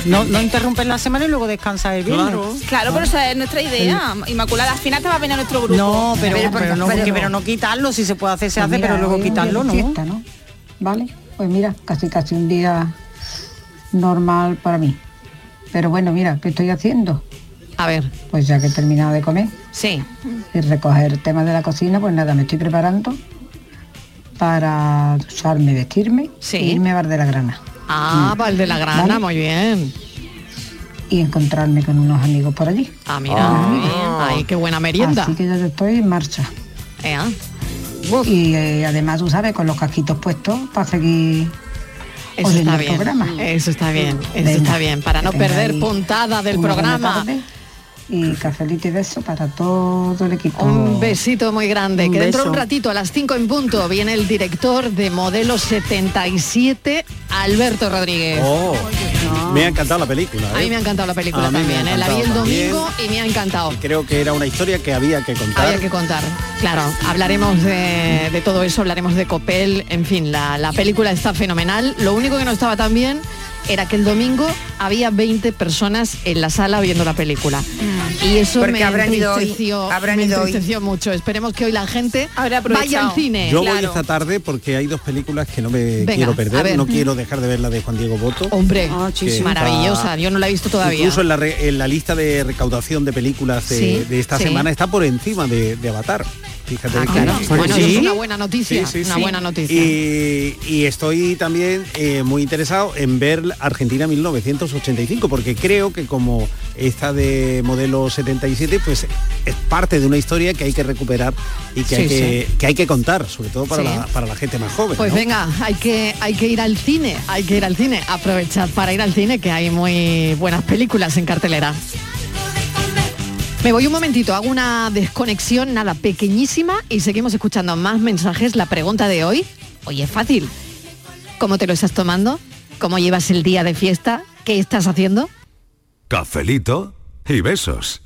No, no interrumpen la semana y luego descansa el viernes. Claro. Claro, pero esa es nuestra idea. Inmaculada, al final te va a venir a nuestro grupo. No, pero, Pero, pero, no, pero- porque- pero no quitarlo, si se puede hacer, se Pues hace, mira, pero luego quitarlo, de ¿no? fiesta, ¿no? ¿Vale? Pues mira, casi casi un día normal para mí. Pero bueno, mira, ¿qué estoy haciendo? A ver. Pues ya que he terminado de comer Sí. y recoger temas de la cocina, pues nada, me estoy preparando para ducharme, vestirme Sí. e irme a Bar de la Grana. Ah, Mm. Val de la Grana, Vale. muy bien. Y encontrarme con unos amigos por allí. Ah, mira, bien. Ay, qué buena merienda. Así que ya estoy en marcha. Y eh, además, tú sabes, con los casquitos puestos para seguir Eso está bien. programa. Eso está bien. Eso Venga, está bien. Para no perder puntada del una programa. Y cafelito y beso para todo el equipo. Un besito muy grande. Un que dentro de un ratito, a las 5 en punto, viene el director de Modelo 77, Alberto Rodríguez. Oh, me ha encantado la película. A ¿eh? mí me ha encantado la película A también. ¿eh? La vi el domingo también. y me ha encantado. Creo que era una historia que había que contar. Había que contar. Claro, hablaremos de, de todo eso, hablaremos de Copel, en fin, la, la película está fenomenal. Lo único que no estaba tan bien era que el domingo había 20 personas en la sala viendo la película. Y eso Porque me habrán ido hoy, entristeció, habrán me ido hoy. entristeció mucho. Esperemos que hoy la gente vaya al cine. Yo voy esta tarde porque hay dos películas que no me Venga, quiero perder. No quiero dejar de ver la de Juan Diego Boto. Hombre, que maravillosa. Yo no la he visto todavía. Incluso en la, re- en la lista de recaudación de películas de, Sí, de esta sí. semana está por encima de, de Avatar. Fíjate Ah, que- claro. que- Bueno, sí. eso es una buena noticia. Sí, sí, una buena noticia. Y, y estoy también eh, muy interesado en ver Argentina 1985, porque creo que como esta de modelo 77, pues es parte de una historia que hay que recuperar y que, hay, que, que hay que contar, sobre todo para, la, para la gente más joven. Pues ¿no? venga, hay que, hay que ir al cine, hay que ir al cine. Aprovechad para ir al cine, que hay muy buenas películas en cartelera. Me voy un momentito, hago una desconexión, nada, pequeñísima, y seguimos escuchando más mensajes. La pregunta de hoy, oye, es fácil. ¿Cómo te lo estás tomando? ¿Cómo llevas el día de fiesta? ¿Qué estás haciendo? Cafelito y besos.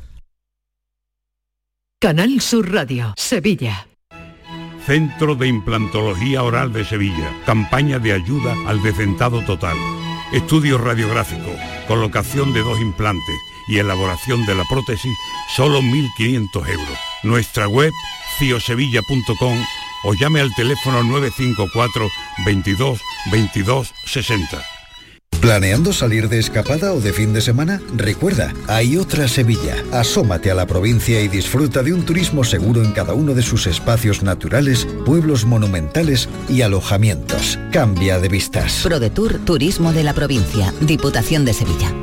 Canal Sur Radio, Sevilla. Centro de Implantología Oral de Sevilla. Campaña de ayuda al decentado total. Estudio radiográfico, colocación de dos implantes y elaboración de la prótesis, solo 1.500 euros. Nuestra web, ciosevilla.com o llame al teléfono 954 22 22 60. ¿Planeando salir de escapada o de fin de semana? Recuerda, hay otra Sevilla. Asómate a la provincia y disfruta de un turismo seguro en cada uno de sus espacios naturales, pueblos monumentales y alojamientos. Cambia de vistas. ProDetour Turismo de la Provincia, Diputación de Sevilla.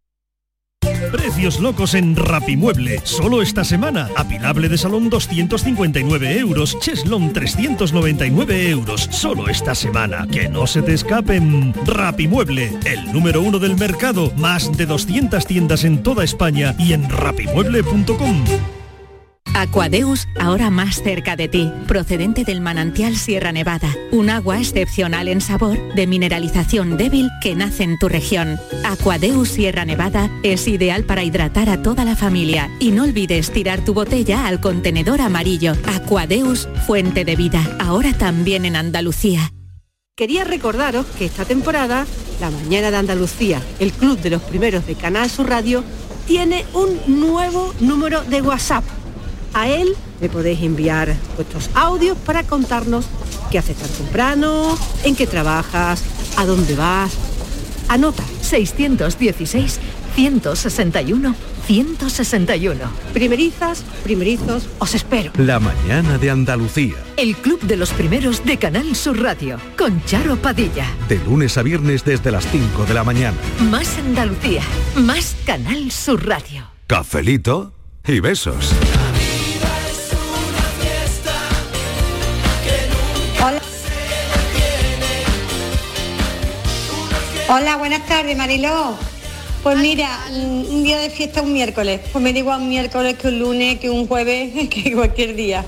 Precios locos en Rapimueble. Solo esta semana. Apilable de salón 259 euros. Cheslon 399 euros. Solo esta semana. Que no se te escapen. Rapimueble. El número uno del mercado. Más de 200 tiendas en toda España y en rapimueble.com. Aquadeus, ahora más cerca de ti, procedente del manantial Sierra Nevada, un agua excepcional en sabor, de mineralización débil que nace en tu región. Aquadeus Sierra Nevada es ideal para hidratar a toda la familia y no olvides tirar tu botella al contenedor amarillo. Aquadeus, fuente de vida, ahora también en Andalucía. Quería recordaros que esta temporada, La Mañana de Andalucía, el club de los primeros de Canal Sur Radio, tiene un nuevo número de WhatsApp. A él le podéis enviar vuestros audios para contarnos qué haces tan temprano, en qué trabajas, a dónde vas. Anota 616 161 161. Primerizas, primerizos, os espero. La mañana de Andalucía. El club de los primeros de Canal Sur Radio con Charo Padilla. De lunes a viernes desde las 5 de la mañana. Más Andalucía, más Canal Sur Radio. Cafelito y besos. Hola, buenas tardes, Mariló. Pues mira, un día de fiesta un miércoles. Pues me digo un miércoles que un lunes, que un jueves, que cualquier día.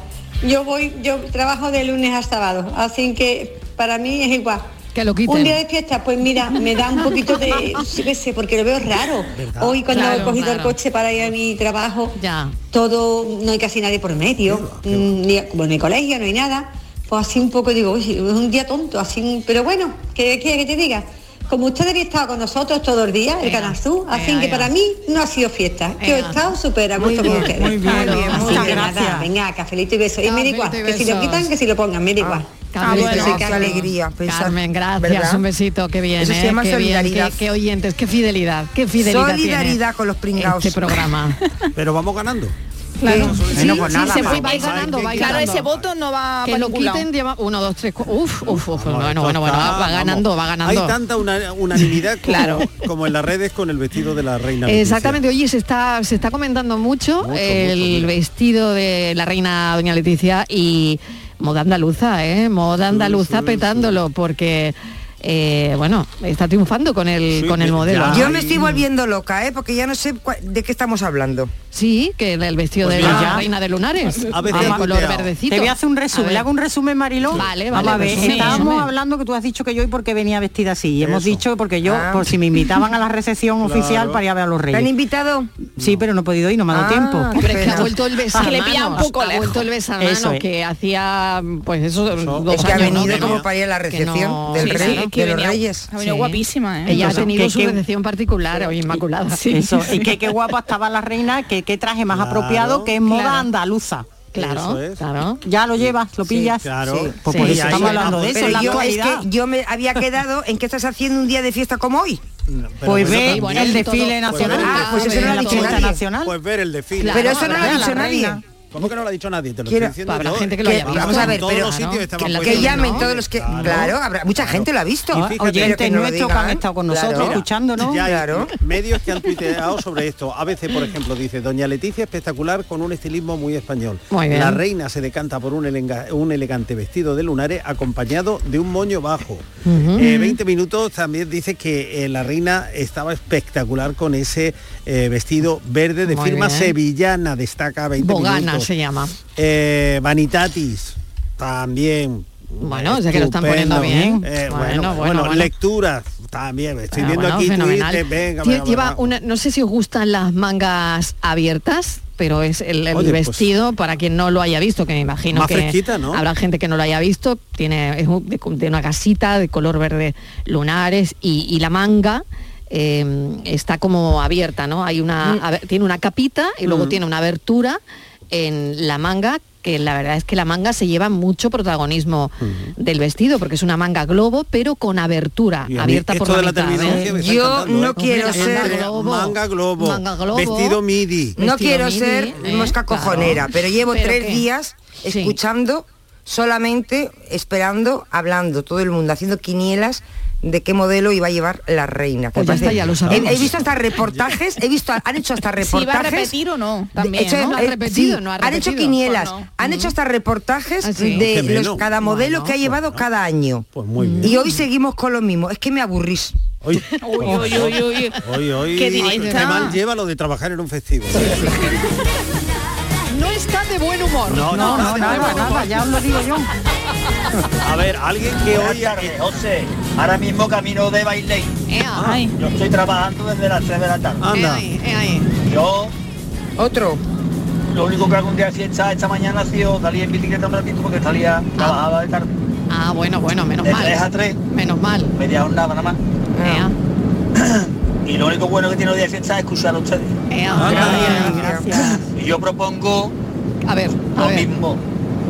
Yo voy, yo trabajo de lunes a sábado, así que para mí es igual. Que lo quiten. Un día de fiesta, pues mira, me da un poquito de, qué sé, porque lo veo raro. Hoy cuando Claro, he cogido claro. el coche para ir a mi trabajo, Ya. todo, no hay casi nadie por medio, mm, ni, como en mi colegio no hay nada, pues así un poco digo, uy, es un día tonto, así, pero bueno, ¿qué quiere que te diga? Como ustedes habéis estado con nosotros todos los días, el Ea, Canal Sur, así ea, que ea. para mí no ha sido fiesta, que he Ea. estado súper a Muy gusto con bien, ustedes. muy bien, Así muchas que nada, gracias. venga, cafelito y beso. Y me da igual, que si lo quitan, que si lo pongan, me da igual. Carmen, Así que- qué alegría pensar, Carmen, gracias, ¿verdad? un besito, qué bien, Eso se ¿eh? llama qué bien, solidaridad. qué, qué oyentes, qué fidelidad, qué fidelidad Solidaridad tiene con los pringaos. Este programa. Pero vamos ganando. Claro. Sí, Sí, pues sí, se va- fue, va- vais va- ganando, vais Claro, ganando. ese voto no va Que lo quiten, lleva uno, dos, tres, cu- uf, uf, uf, bueno, bueno, bueno, va vamos, ganando, va ganando. Hay tanta una- unanimidad como, Claro. como en las redes con el vestido de la reina. Leticia. Exactamente, oye, se está, se está comentando mucho, el vestido de la reina doña Leticia y moda andaluza, ¿eh? Moda andaluza petándolo, porque, eh, bueno, está triunfando con el, con el modelo. Yo me estoy volviendo loca, ¿eh? Porque ya no sé de qué estamos hablando. Sí, que el vestido Pues de mira, la ya. reina de lunares, A veces de ha color verdecito. Te voy a hacer un resumen. ¿Le hago un resumen, Mariló? Vale, Vamos vale, a ver, resumen, estábamos resumen. hablando que tú has dicho que yo y porque venía vestida así. Y hemos Eso. dicho porque yo, Ah. por si me invitaban a la recepción Claro. oficial para ir a ver a los ¿Te reyes. han invitado? Sí, pero no he podido ir, no me ha dado Ah, tiempo. qué Pero es que ha vuelto el Que le pilla un poco ha lejos. vuelto el besamanos Eso es. que hacía pues eso, dos Es que ha venido como para ir a la recepción no- del Sí, rey, sí, que de los venía- reyes. Ha venido guapísima, ¿eh? Ella ha tenido su recepción particular hoy Inmaculada. Eso, y que qué guapa estaba la reina, que qué traje más Claro. apropiado que es moda Claro. andaluza. Claro, Eso es. claro. Ya lo llevas, lo pillas. claro. Sí. Pues Sí, por sí, eso sí. estamos hablando de eso, Pero yo es que yo me había quedado en que estás haciendo un día de fiesta como hoy. Pero Pues eso ve también. bueno, el todo- desfile pues nacional. ver, Ah, pues eso no lo ha la dicho nadie. nacional. Pues ver el desfile. Claro, Pero eso no lo ha la dicho reina. nadie. ¿Cómo que no lo ha dicho nadie? Te lo Quiero- estoy diciendo Para la yo. gente que lo Que- haya vamos a ver, en todos pero- los sitios que la Que llamen ¿no? todos los que... Claro. Claro, habrá, mucha gente lo ha visto. Y fíjate- Oyentes que no han digan. estado con nosotros Claro. escuchándonos. Ya hay Claro. medios que han tuiteado sobre esto. A veces, por ejemplo, dice Doña Leticia espectacular con un estilismo muy español. Muy bien. La reina se decanta por un, elenga- un elegante vestido de lunares acompañado de un moño bajo. Eh, 20 minutos también dice que eh, la reina estaba espectacular con ese eh, vestido verde de Muy firma bien. sevillana. Destaca 20 Bogana minutos. Se llama. Eh, Vanitatis también. Bueno, o sea que lo están poniendo bien. Eh, Bueno, bueno, bueno, lecturas también. Estoy Ah, viendo aquí venga, venga, Lleva venga. una, no sé si os gustan las mangas abiertas, pero es el, el Oye, pues- vestido, para quien no lo haya visto, que me imagino Más que fresquita, ¿no? habrá gente que no lo haya visto, tiene es un- de, de una casita de color verde lunares y, y la manga eh, está como abierta, ¿no? Hay una, a ver, tiene una capita y luego Mm. tiene una abertura en la manga que la verdad es que la manga se lleva mucho protagonismo del vestido porque es una manga globo pero con abertura abierta por la de la mitad, televisión ¿eh? me Yo encantando, no ¿eh? quiero Hombre, ser- manga globo. Manga globo, Manga globo. vestido midi. No Vestido quiero midi, ser ¿eh? mosca Claro. cojonera, pero llevo ¿Pero tres qué? días Sí. escuchando, solamente esperando, hablando, todo el mundo haciendo quinielas de qué modelo iba a llevar la reina. que Pues ya parece- está, ya lo he, visto hasta reportajes, he visto, han hecho hasta Si reportajes. va a repetir o no, también, hecho- ¿no? No ha eh, repetido, sí, no ha han hecho quinielas, Pues no. han hecho hasta reportajes Ah, sí. de los, cada modelo Bueno, que ha llevado cada año. Pues muy bien. Y hoy seguimos con lo mismo. Es que me aburrís. Hoy, uy, uy. hoy, hoy, Qué directa. qué mal lleva lo de trabajar en un festivo. No está de buen humor. No, No, no, nada, nada, ya os lo digo yo. A ver, alguien que hoy... tardes, José. Ahora mismo camino de baile. Ea, Ay, Yo estoy trabajando desde las 3 de la tarde. ea Anda. ahí. Yo Otro. lo único que hago un día de fiesta esta mañana ha sido salir en bicicleta un ratito porque salía, trabajaba de tarde. Ah, bueno, bueno, menos De mal. 3 a 3, Menos mal. media jornada nada más. Ea, Y lo único bueno que tiene los días de fiesta es escuchar a ustedes. ea. Gracias, gracias. Y yo propongo A ver, a lo ver. mismo,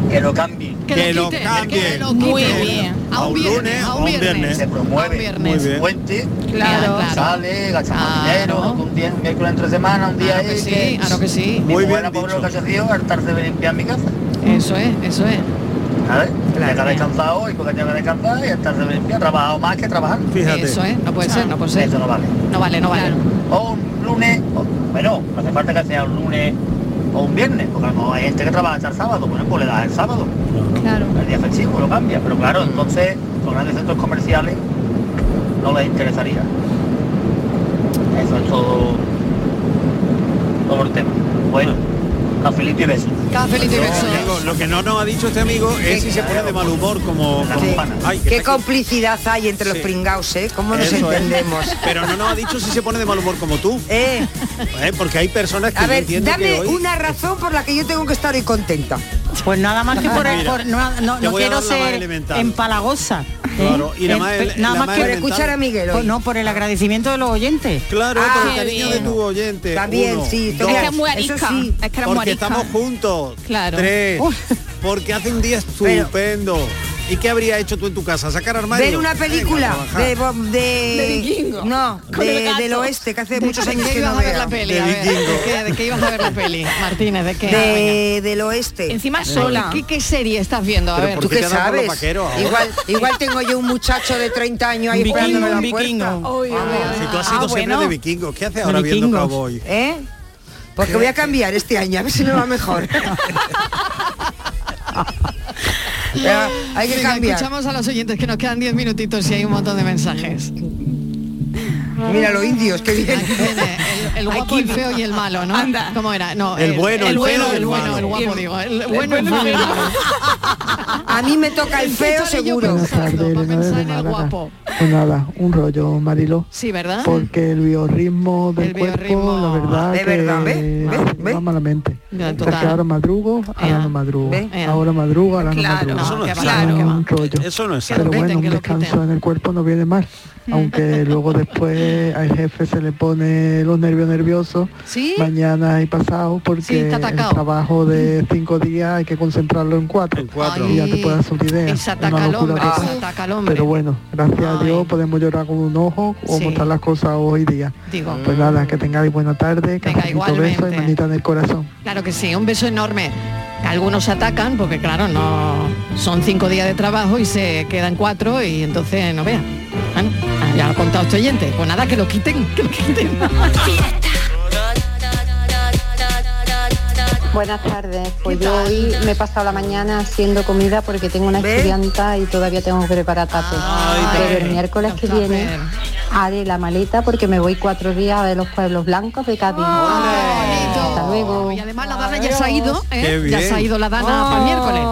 que lo cambien. Que, Que lo lo quiten, cambien. que lo Muy bien. A un viernes, a un viernes. Se A un promueve. viernes. Muy bien. Puente, Claro, claro. sale, gastamos dinero, un día, un miércoles entre semana, un día Claro que ahí sí, claro que sí. Muy bien pobre, dicho. lo que ha sido hartarse de limpiar mi casa. Eso es, eso es. ¿Sabes? Claro. Llega descansado hoy porque tengo que descansar y hartarse de limpiar. He trabajado más que trabajar. Fíjate. Eso es, no puede ser, no puede ser. Eso no vale. No vale, no vale. O un lunes, o- bueno, no hace falta que sea un lunes o un viernes, porque a lo mejor hay gente que trabaja hasta el sábado, bueno, pues le das el sábado. claro. El día festivo lo cambia, pero claro, entonces los grandes centros comerciales no les interesaría. Eso es todo, todo el tema. Bueno, cafelito y besos. Cafelito y. Digo, lo que no nos ha dicho este amigo es si se pone de mal humor como... como- Sí. Ay, que Qué complicidad hay entre los pringaos, ¿eh? ¿Cómo nos Eso es. entendemos? Pero no nos ha dicho si se pone de mal humor como tú. Eh, ¿eh? Porque hay personas que a ver, dame hoy... una razón por la que yo tengo que estar hoy contenta. Pues nada más que por, Mira, por- no, no- no quiero ser empalagosa. Claro, y Eh, más eh, ele- nada más más que elemental. escuchar a Miguel hoy. Por- no, por el agradecimiento de los oyentes. Claro, Ah, por el cariño bien. de tu oyente. También, Uno, sí, dos, es que es muy Eso arisca. sí, es que porque estamos juntos. Claro. Tres. Porque hace un día estupendo. ¿Y qué habría hecho tú en tu casa? ¿Sacar armario? ver una película Venga, de, de, De vikingo. no de- del oeste que hace ¿De, muchos de años qué que ibas no a ver veo la peli? De A ver, vikingo. ¿de, qué, de qué ibas a ver la peli, Martínez? ¿De qué? de, del oeste Encima sola. ¿Qué, qué serie estás viendo? A ver. ¿por ¿Tú qué te sabes? Igual, igual tengo yo un muchacho de 30 años ahí esperándome la un puerta. uy. Si tú has Ah, sido siempre bueno. de vikingos, ¿qué haces ahora viendo cowboy? ¿Eh? Porque voy a cambiar este año, a ver si me va mejor. Hay que Venga, cambiar. escuchamos a los oyentes que nos quedan 10 minutitos y hay un montón de mensajes. Mira los indios que vienen. Aquí viene el, el guapo, el feo y el malo, ¿no? Anda. ¿Cómo era? No, El bueno, el bueno, feo el el bueno, malo. el guapo, digo. El bueno, el el malo. A mí me toca el feo seguro. pensando, para pensar en el guapo. Pues nada, un rollo, Marilo. Sí, ¿verdad? Porque el biorritmo del El cuerpo, biorritmo. la verdad, De que verdad, ¿ve? ¿Ve? va ¿Ve? malamente. Ya, O sea, total. que ahora madrugo, ahora no madrugo. Ahora madrugo, ahora Claro. no Eso madrugo. no va. un rollo. Eso no es Pero bueno, un descanso en el cuerpo no viene mal. Aunque luego después al jefe se le pone los nervios nerviosos ¿Sí? mañana y pasado Sí, porque está el atacado. trabajo de cinco días hay que concentrarlo en cuatro. En cuatro. Y ya te puedes hacer una idea. Una ataca al locura hombre, total. se ataca al hombre. Pero bueno, gracias a Ay. Dios podemos llorar con un ojo o Sí. mostrar las cosas hoy día. Digo, Pues nada, que tengáis buena tarde, Venga, cafelito, igualmente. beso y manita en el corazón. claro que sí, un beso enorme. Algunos atacan porque claro, no son cinco días de trabajo y se quedan cuatro y entonces no vean. Bueno, ya lo ha contado este oyente. Pues nada, que lo quiten, que lo quiten. Buenas tardes. Pues yo hoy me he pasado la mañana haciendo comida porque tengo una ¿Ves? estudianta y todavía tengo que preparar tupper. Pero el miércoles que viene haré la maleta porque me voy cuatro días a ver los pueblos blancos de Cádiz. Hasta luego. Y además la Dana ya se ha ido, ¿eh? Ya se ha ido la Dana para el miércoles.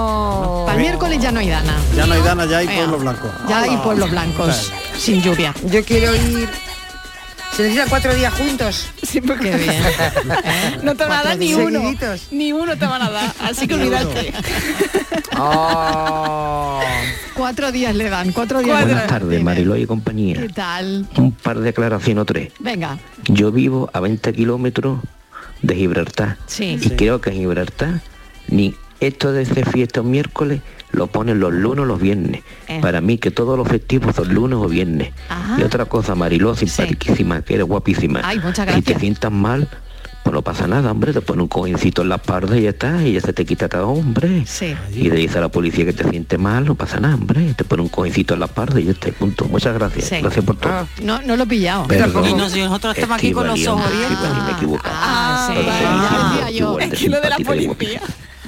Para el miércoles ya no hay Dana. Ya no hay Dana, ya hay Ea. pueblo blanco. Ya hay pueblos blancos, sin lluvia. Yo quiero ir. Se necesitan cuatro días juntos. Sí, porque Qué bien. no te van a dar ni uno. seguiditos. Ni uno te van a dar. Así que olvídate. Oh. Cuatro días le dan, cuatro días. le Buenas tardes. Mariló y compañía. ¿Qué tal? Un par de declaraciones o tres. Venga, Yo vivo a 20 kilómetros de Gibraltar. sí. Y creo que en Gibraltar ni esto de hacer fiesta un miércoles lo ponen los lunes o los viernes. Eh. Para mí que todos los festivos son lunes o viernes. Ajá. Y otra cosa, Mariló, simpaticísima, que eres guapísima. Ay, muchas Si te gracias. sientas mal, pues no pasa nada, hombre, te pone un cojincito en la espalda y ya está, y ya se te quita todo, hombre. Sí. Y le dice a la policía que te siente mal, no pasa nada, hombre. Te pone un cojincito en la espalda y ya está, y punto. Muchas gracias. Sí. Gracias por todo. Ah, No, no lo he pillado. Perdón. Y nosotros estamos aquí con los ojos abiertos. Ah, sí. Entonces, Ya decía yo. igual de Es que lo de la simpática y policía.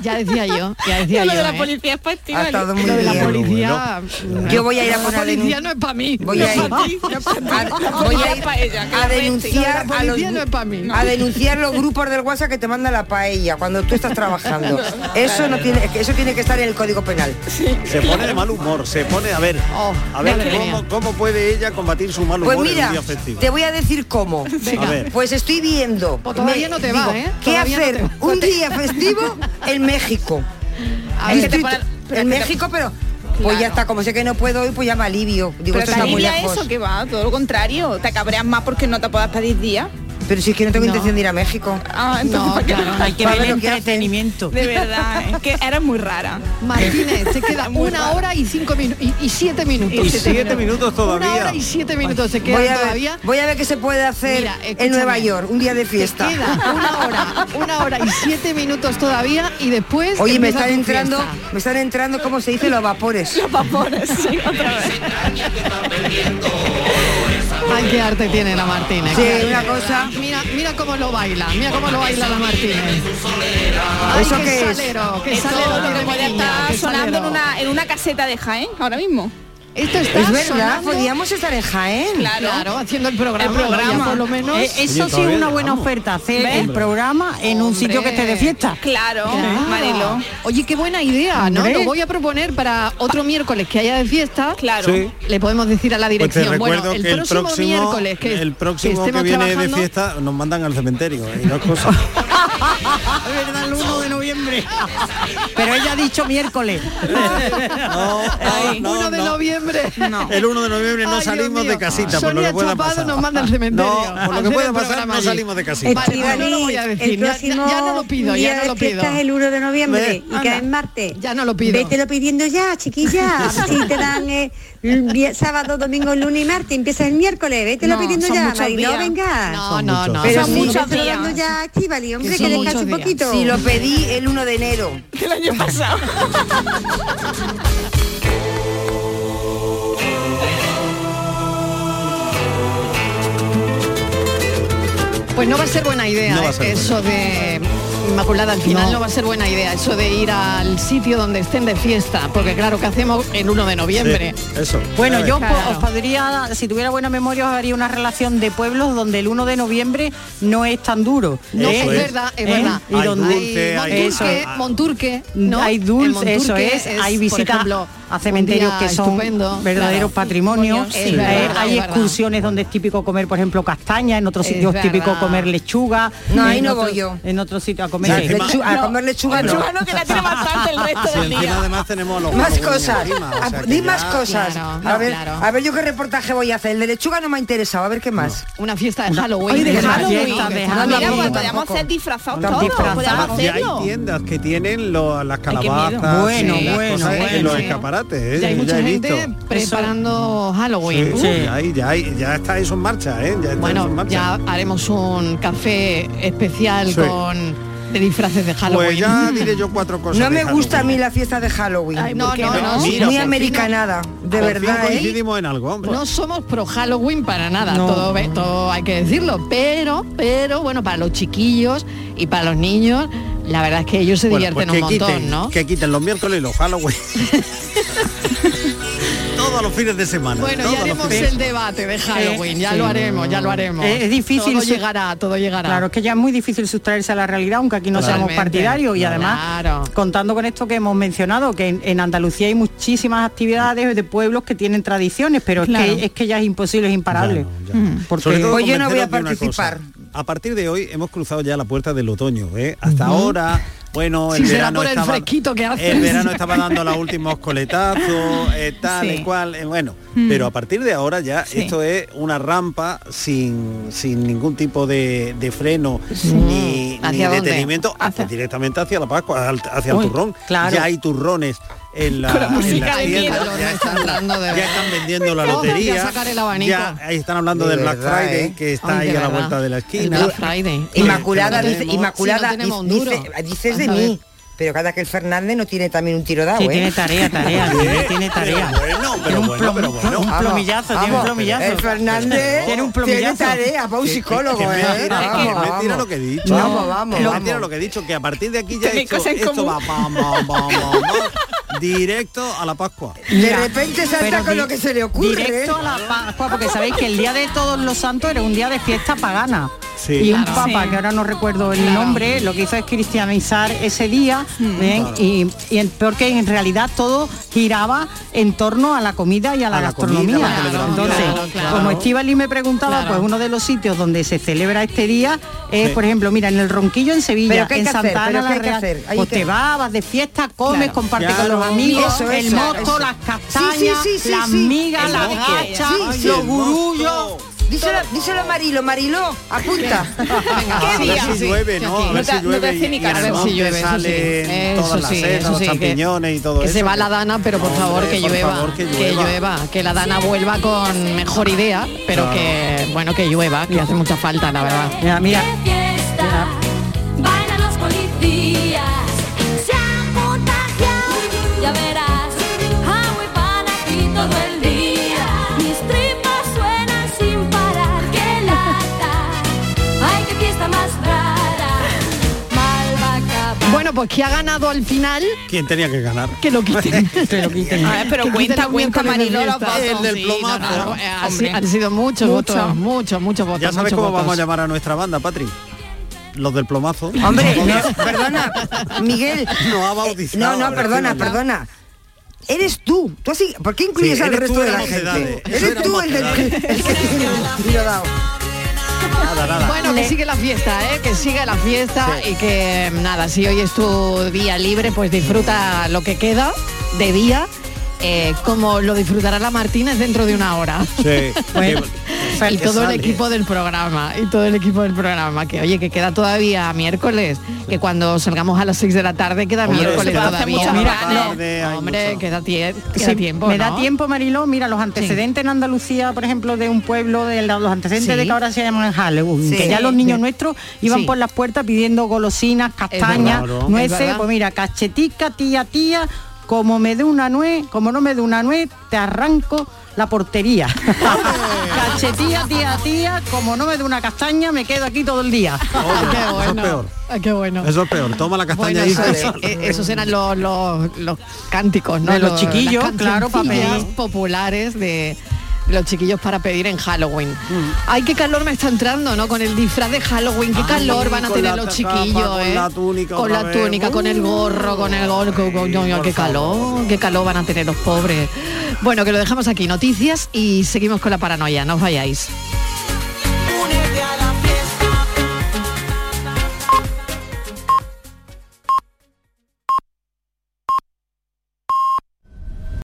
Ya decía yo, ya decía lo yo. de la ¿eh? policía es para estado muy Lo de la bien. policía. Yo voy a ir a la poner policía denun- no es para mí. Voy No a es ir, ti. a, voy a ir a la denunciar La a los, policía no es pa' mí. a denunciar los grupos del WhatsApp que te mandan la paella cuando tú estás trabajando. Eso no tiene, eso tiene que estar en el código penal. Se pone de mal humor, se pone, a ver, Oh, a ver cómo, cómo puede ella combatir su mal humor Pues en mira, un día festivo. te voy a decir cómo. A ver. Pues estoy viendo. Pues todavía no te va, ¿eh? ¿Qué no hacer te un día festivo en México? A Es ver, que te Distrito- ponen- pero en es que te- México, pero pues ya está, como sé que no puedo ir, pues ya me alivio. Digo, Pero esto te está muy lejos. eso que va, todo lo contrario. Te cabreas más porque no te puedas pedir días. Pero si es que no tengo No. intención de ir a México. Ah, entonces No, claro. Hay que ver entretenimiento. De verdad, es que eres muy rara. Martínez, te queda Muy una hora y cinco minutos y, y siete minutos. Y siete minutos Una todavía. hora y siete minutos se quedan Voy a, ver, todavía. voy a ver qué se puede hacer Mira, en. Nueva York, un día de fiesta. queda una hora, una hora y siete minutos todavía y después. Oye, me están entrando, fiesta. me están entrando, ¿cómo se dice? Los vapores. Los vapores, sí, otra vez. Ay, qué arte tiene la Martínez. Sí, una cosa. Mira, mira cómo lo baila, mira cómo lo baila la Martínez. Ay, ¿Eso qué qué es? salero, qué Esto salero tiene que mi niña, estar qué sonando en una, en una caseta de Jaén ahora mismo. Esto está Es verdad, sonando- podíamos estar en Jaén. Claro, haciendo el programa, El programa. por lo menos. Eh, eso sí es una buena oferta, hacer el programa en un sitio que esté de fiesta. Claro, Marilo. Oye, qué buena idea, ¿no? Hombre. Lo voy a proponer para otro miércoles que haya de fiesta. Claro. Sí. Le podemos decir a la Pues dirección, bueno, el que el próximo, próximo, miércoles que, el próximo que, viene trabajando, de fiesta nos mandan al cementerio y no es cosa. verdad, el 1 de noviembre. Pero ella ha dicho miércoles. No, no, 1 de no. Noviembre. El 1 de noviembre no Ay, salimos de casita, por lo que pueda pasar. nos manda al cementerio. No, por lo que pueda pasar no allí. salimos de casita. Vale, pues no lo voy a decir, el ya- ya- no lo pido, ya no lo pido. es el 1 de noviembre Ve, y que es martes. Ya no lo pido. Vételo pidiendo ya, chiquilla. si te dan eh, sábado, domingo, lunes y martes, empieza el miércoles. Vételo No, pidiendo ya, días. venga. No, no, no. Pero son muchos vételo días. ya, Estivali, hombre, Que descanse un poquito. Si lo pedí el 1 de enero. El año pasado. Pues no va a ser buena idea No eh, ser eso de Inmaculada al final no. va a ser buena idea eso de ir al sitio donde estén de fiesta, porque claro, que hacemos el 1 de noviembre? Sí, eso. Bueno, yo Claro. os podría, si tuviera buena memoria, os haría una relación de pueblos donde el 1 de noviembre no es tan duro. No, ¿eh? es es. verdad, es ¿Eh? verdad. Y Hay donde dulce, hay- Monturque, Eso. Monturque, ¿no? hay dulce, eso es, hay visitas a cementerios que son estupendo, verdaderos claro. patrimonios, Eh, verdad, hay es verdad. excursiones donde es típico comer, por ejemplo, castaña, en otros Es sitios es típico comer lechuga. No, ahí en no otro- voy yo. En otro sitio a comer. Lechuga no. Lechuga no, que la tiene bastante el resto Si del encima día. además tenemos los Más cosas. encima, o sea que Di ya- más cosas. Claro, a, no, ver, claro. a ver yo qué reportaje voy a hacer. El de lechuga no me ha interesado. A ver qué más. Una fiesta de Halloween. Ay, de. Mira, Halloween pues podríamos ser disfrazados todos. Podríamos hay tiendas que tienen lo- las calabazas, Bueno, bueno, los escaparates. ¿eh? Ya hay mucha gente preparando Halloween. Sí, Sí. Ya, está eso en marcha, ¿eh? Ya Bueno, ya haremos un café especial Sí. con de disfraces de Halloween. Pues ya diré yo cuatro cosas. No de me gusta a mí la fiesta de Halloween. Ay, no, ¿Por qué no, no, Mira, Muy americanada, de Por fin verdad, ¿eh? coincidimos en algo, hombre. No somos pro Halloween para nada, No. todo, todo hay que decirlo, pero, pero bueno, para los chiquillos y para los niños, la verdad es que ellos se Bueno, divierten pues un montón, quiten, ¿no? Que quiten los miércoles y los Halloween. Todos los fines de semana. Bueno, ya haremos fines. el debate de Halloween, ya sí. lo haremos, ya lo haremos. Es- es difícil Todo llegará, todo llegará. Claro, es que ya es muy difícil sustraerse a la realidad, aunque aquí no seamos partidarios. Y además, Claro. contando con esto que hemos mencionado, que en, en Andalucía hay muchísimas actividades de pueblos que tienen tradiciones, pero Claro. es, que, es que ya es imposible, es imparable. Ya no, ya no. Porque Pues yo no voy a participar. A partir de hoy hemos cruzado ya la puerta del otoño. ¿eh? Hasta ahora, bueno, el será verano el estaba, fresquito que hace. El verano estaba dando los últimos coletazos, eh, tal Sí. y cual. eh, bueno, Mm. pero a partir de ahora ya Sí. esto es una rampa sin, sin ningún tipo de, de freno ni, ni detenimiento hacia, directamente hacia la Pascua, hacia Uy, el turrón. claro. Ya hay turrones en la, Con la en las tiendas, ya están, ya vendiendo la lotería. Ya ahí están hablando De del Black verdad, Friday ¿eh? que está Ay, ahí a la verdad. vuelta de la El esquina. Black Friday. Inmaculada, Sí, dice, Inmaculada sí, no dice, dices de mí. Pero cada que el Fernández no tiene también un tiro dado, Sí, ¿eh? tiene tarea, tarea, tiene, tiene tarea. Pero bueno, pero Tiene un bueno, plom- pero bueno. Un Vamos, plomillazo, tiene un vamos, plomillazo. El Fernández Tiene un plomillazo. tarea para un psicólogo, ¿eh? Vamos, mentira vamos. lo que he dicho. Vamos, vamos, Que vamos. mentira lo que he dicho, que a partir de aquí ya esto, va pam, pam, pam, directo a la Pascua. De Mira, repente salta con lo que se le ocurre. Directo ¿eh? a la Pascua, porque sabéis que el día de todos los santos era un día de fiesta pagana. Sí. y un Claro. papa, Sí. que ahora no recuerdo el nombre, lo que hizo es cristianizar ese día, ¿ven? y, y en- porque en realidad todo giraba en torno a la comida y a la A la comida, gastronomía. la. Entonces, Claro, claro. como Estivali me preguntaba, Claro. pues uno de los sitios donde se celebra este día es, Sí. por ejemplo, mira, en el Ronquillo en Sevilla, ¿Pero qué hay en que hacer? Santa ¿Pero Ana qué la Real, pues que- te vas, vas de fiesta, comes, Claro. compartes con Claro. Los amigos, Eso, el eso, mosto, eso. las castañas, Sí, sí, sí, las migas, las gachas, Sí, sí. los gurullos. Díselo, díselo a Marilo, Marilo, apunta. Venga, A ver día? si llueve, ¿no? A ver No si te- no te llueve hace y, ni y A ver si llueve, eso sí. salen Eso todas las sí, setas, eso los que- champiñones y todo que eso. se va la dana, pero por favor que por llueva, favor, que que llueva. llueva, que la dana vuelva con mejor idea, pero Claro. que bueno que llueva, que hace mucha falta, la verdad. Mira, mira, pues que ha ganado al final, ¿Quién tenía que ganar? que lo quiten. que lo quiten. A ver, pero Que cuenta, cuenta, Mariló, los fiesta. votos. El del Sí, plomazo. no, no, ha hombre. si- han sido muchos Mucho. votos, muchos, muchos votos. Ya sabes cómo votos. vamos a llamar a nuestra banda, Patri. Los del plomazo. Hombre, no, perdona, Miguel. No ha Eh, bautizado. No, no, perdona, perdona. Eres tú. ¿Tú así, ¿Por qué incluyes Sí, al resto de la gente? Eres tú el, del- el que tiene el tiro dado. Nada, nada. Bueno, que sigue la fiesta, ¿eh? que sigue la fiesta y que nada, si hoy es tu día libre, pues disfruta lo que queda de día, eh, como lo disfrutará la Martínez dentro de una hora. Sí. Bueno, Que- y que todo el equipo del programa, y todo el equipo del programa, que oye, que queda todavía miércoles, que cuando salgamos a las 6 de la tarde queda Hombre, miércoles todavía. Mira, no, hombre, mucho. queda, tie- queda Sí, tiempo. me da tiempo, Mariló. Mira, los antecedentes en Andalucía, por ejemplo, de un pueblo, de los antecedentes Sí. de que ahora se llaman Halloween, Sí. que ya los niños Sí. nuestros iban Sí. por las puertas pidiendo golosinas, castañas, nueces, pues mira, cachetica, tía, tía, como me dé una nuez, como no me dé una nuez, te arranco la portería. Cachetía, tía, tía, como no me dé una castaña, me quedo aquí todo el día. qué Eso es bueno. peor. Ah, qué bueno. Eso es peor. Toma la castaña Bueno, y eso- eh, eh, esos eran los, los, los cánticos, ¿no? De los chiquillos, las claro, pa' cancioncillas pedir. populares de los chiquillos para pedir en Halloween. Mm. Ay, qué calor me está entrando, ¿no? Con el disfraz de Halloween, qué calor van a tener los chiquillos, con ¿eh? la túnica con la vez. túnica, con el gorro, con el gorro, con- qué calor, qué calor van a tener los pobres. Bueno, que lo dejamos aquí, noticias y seguimos con la paranoia, no os vayáis.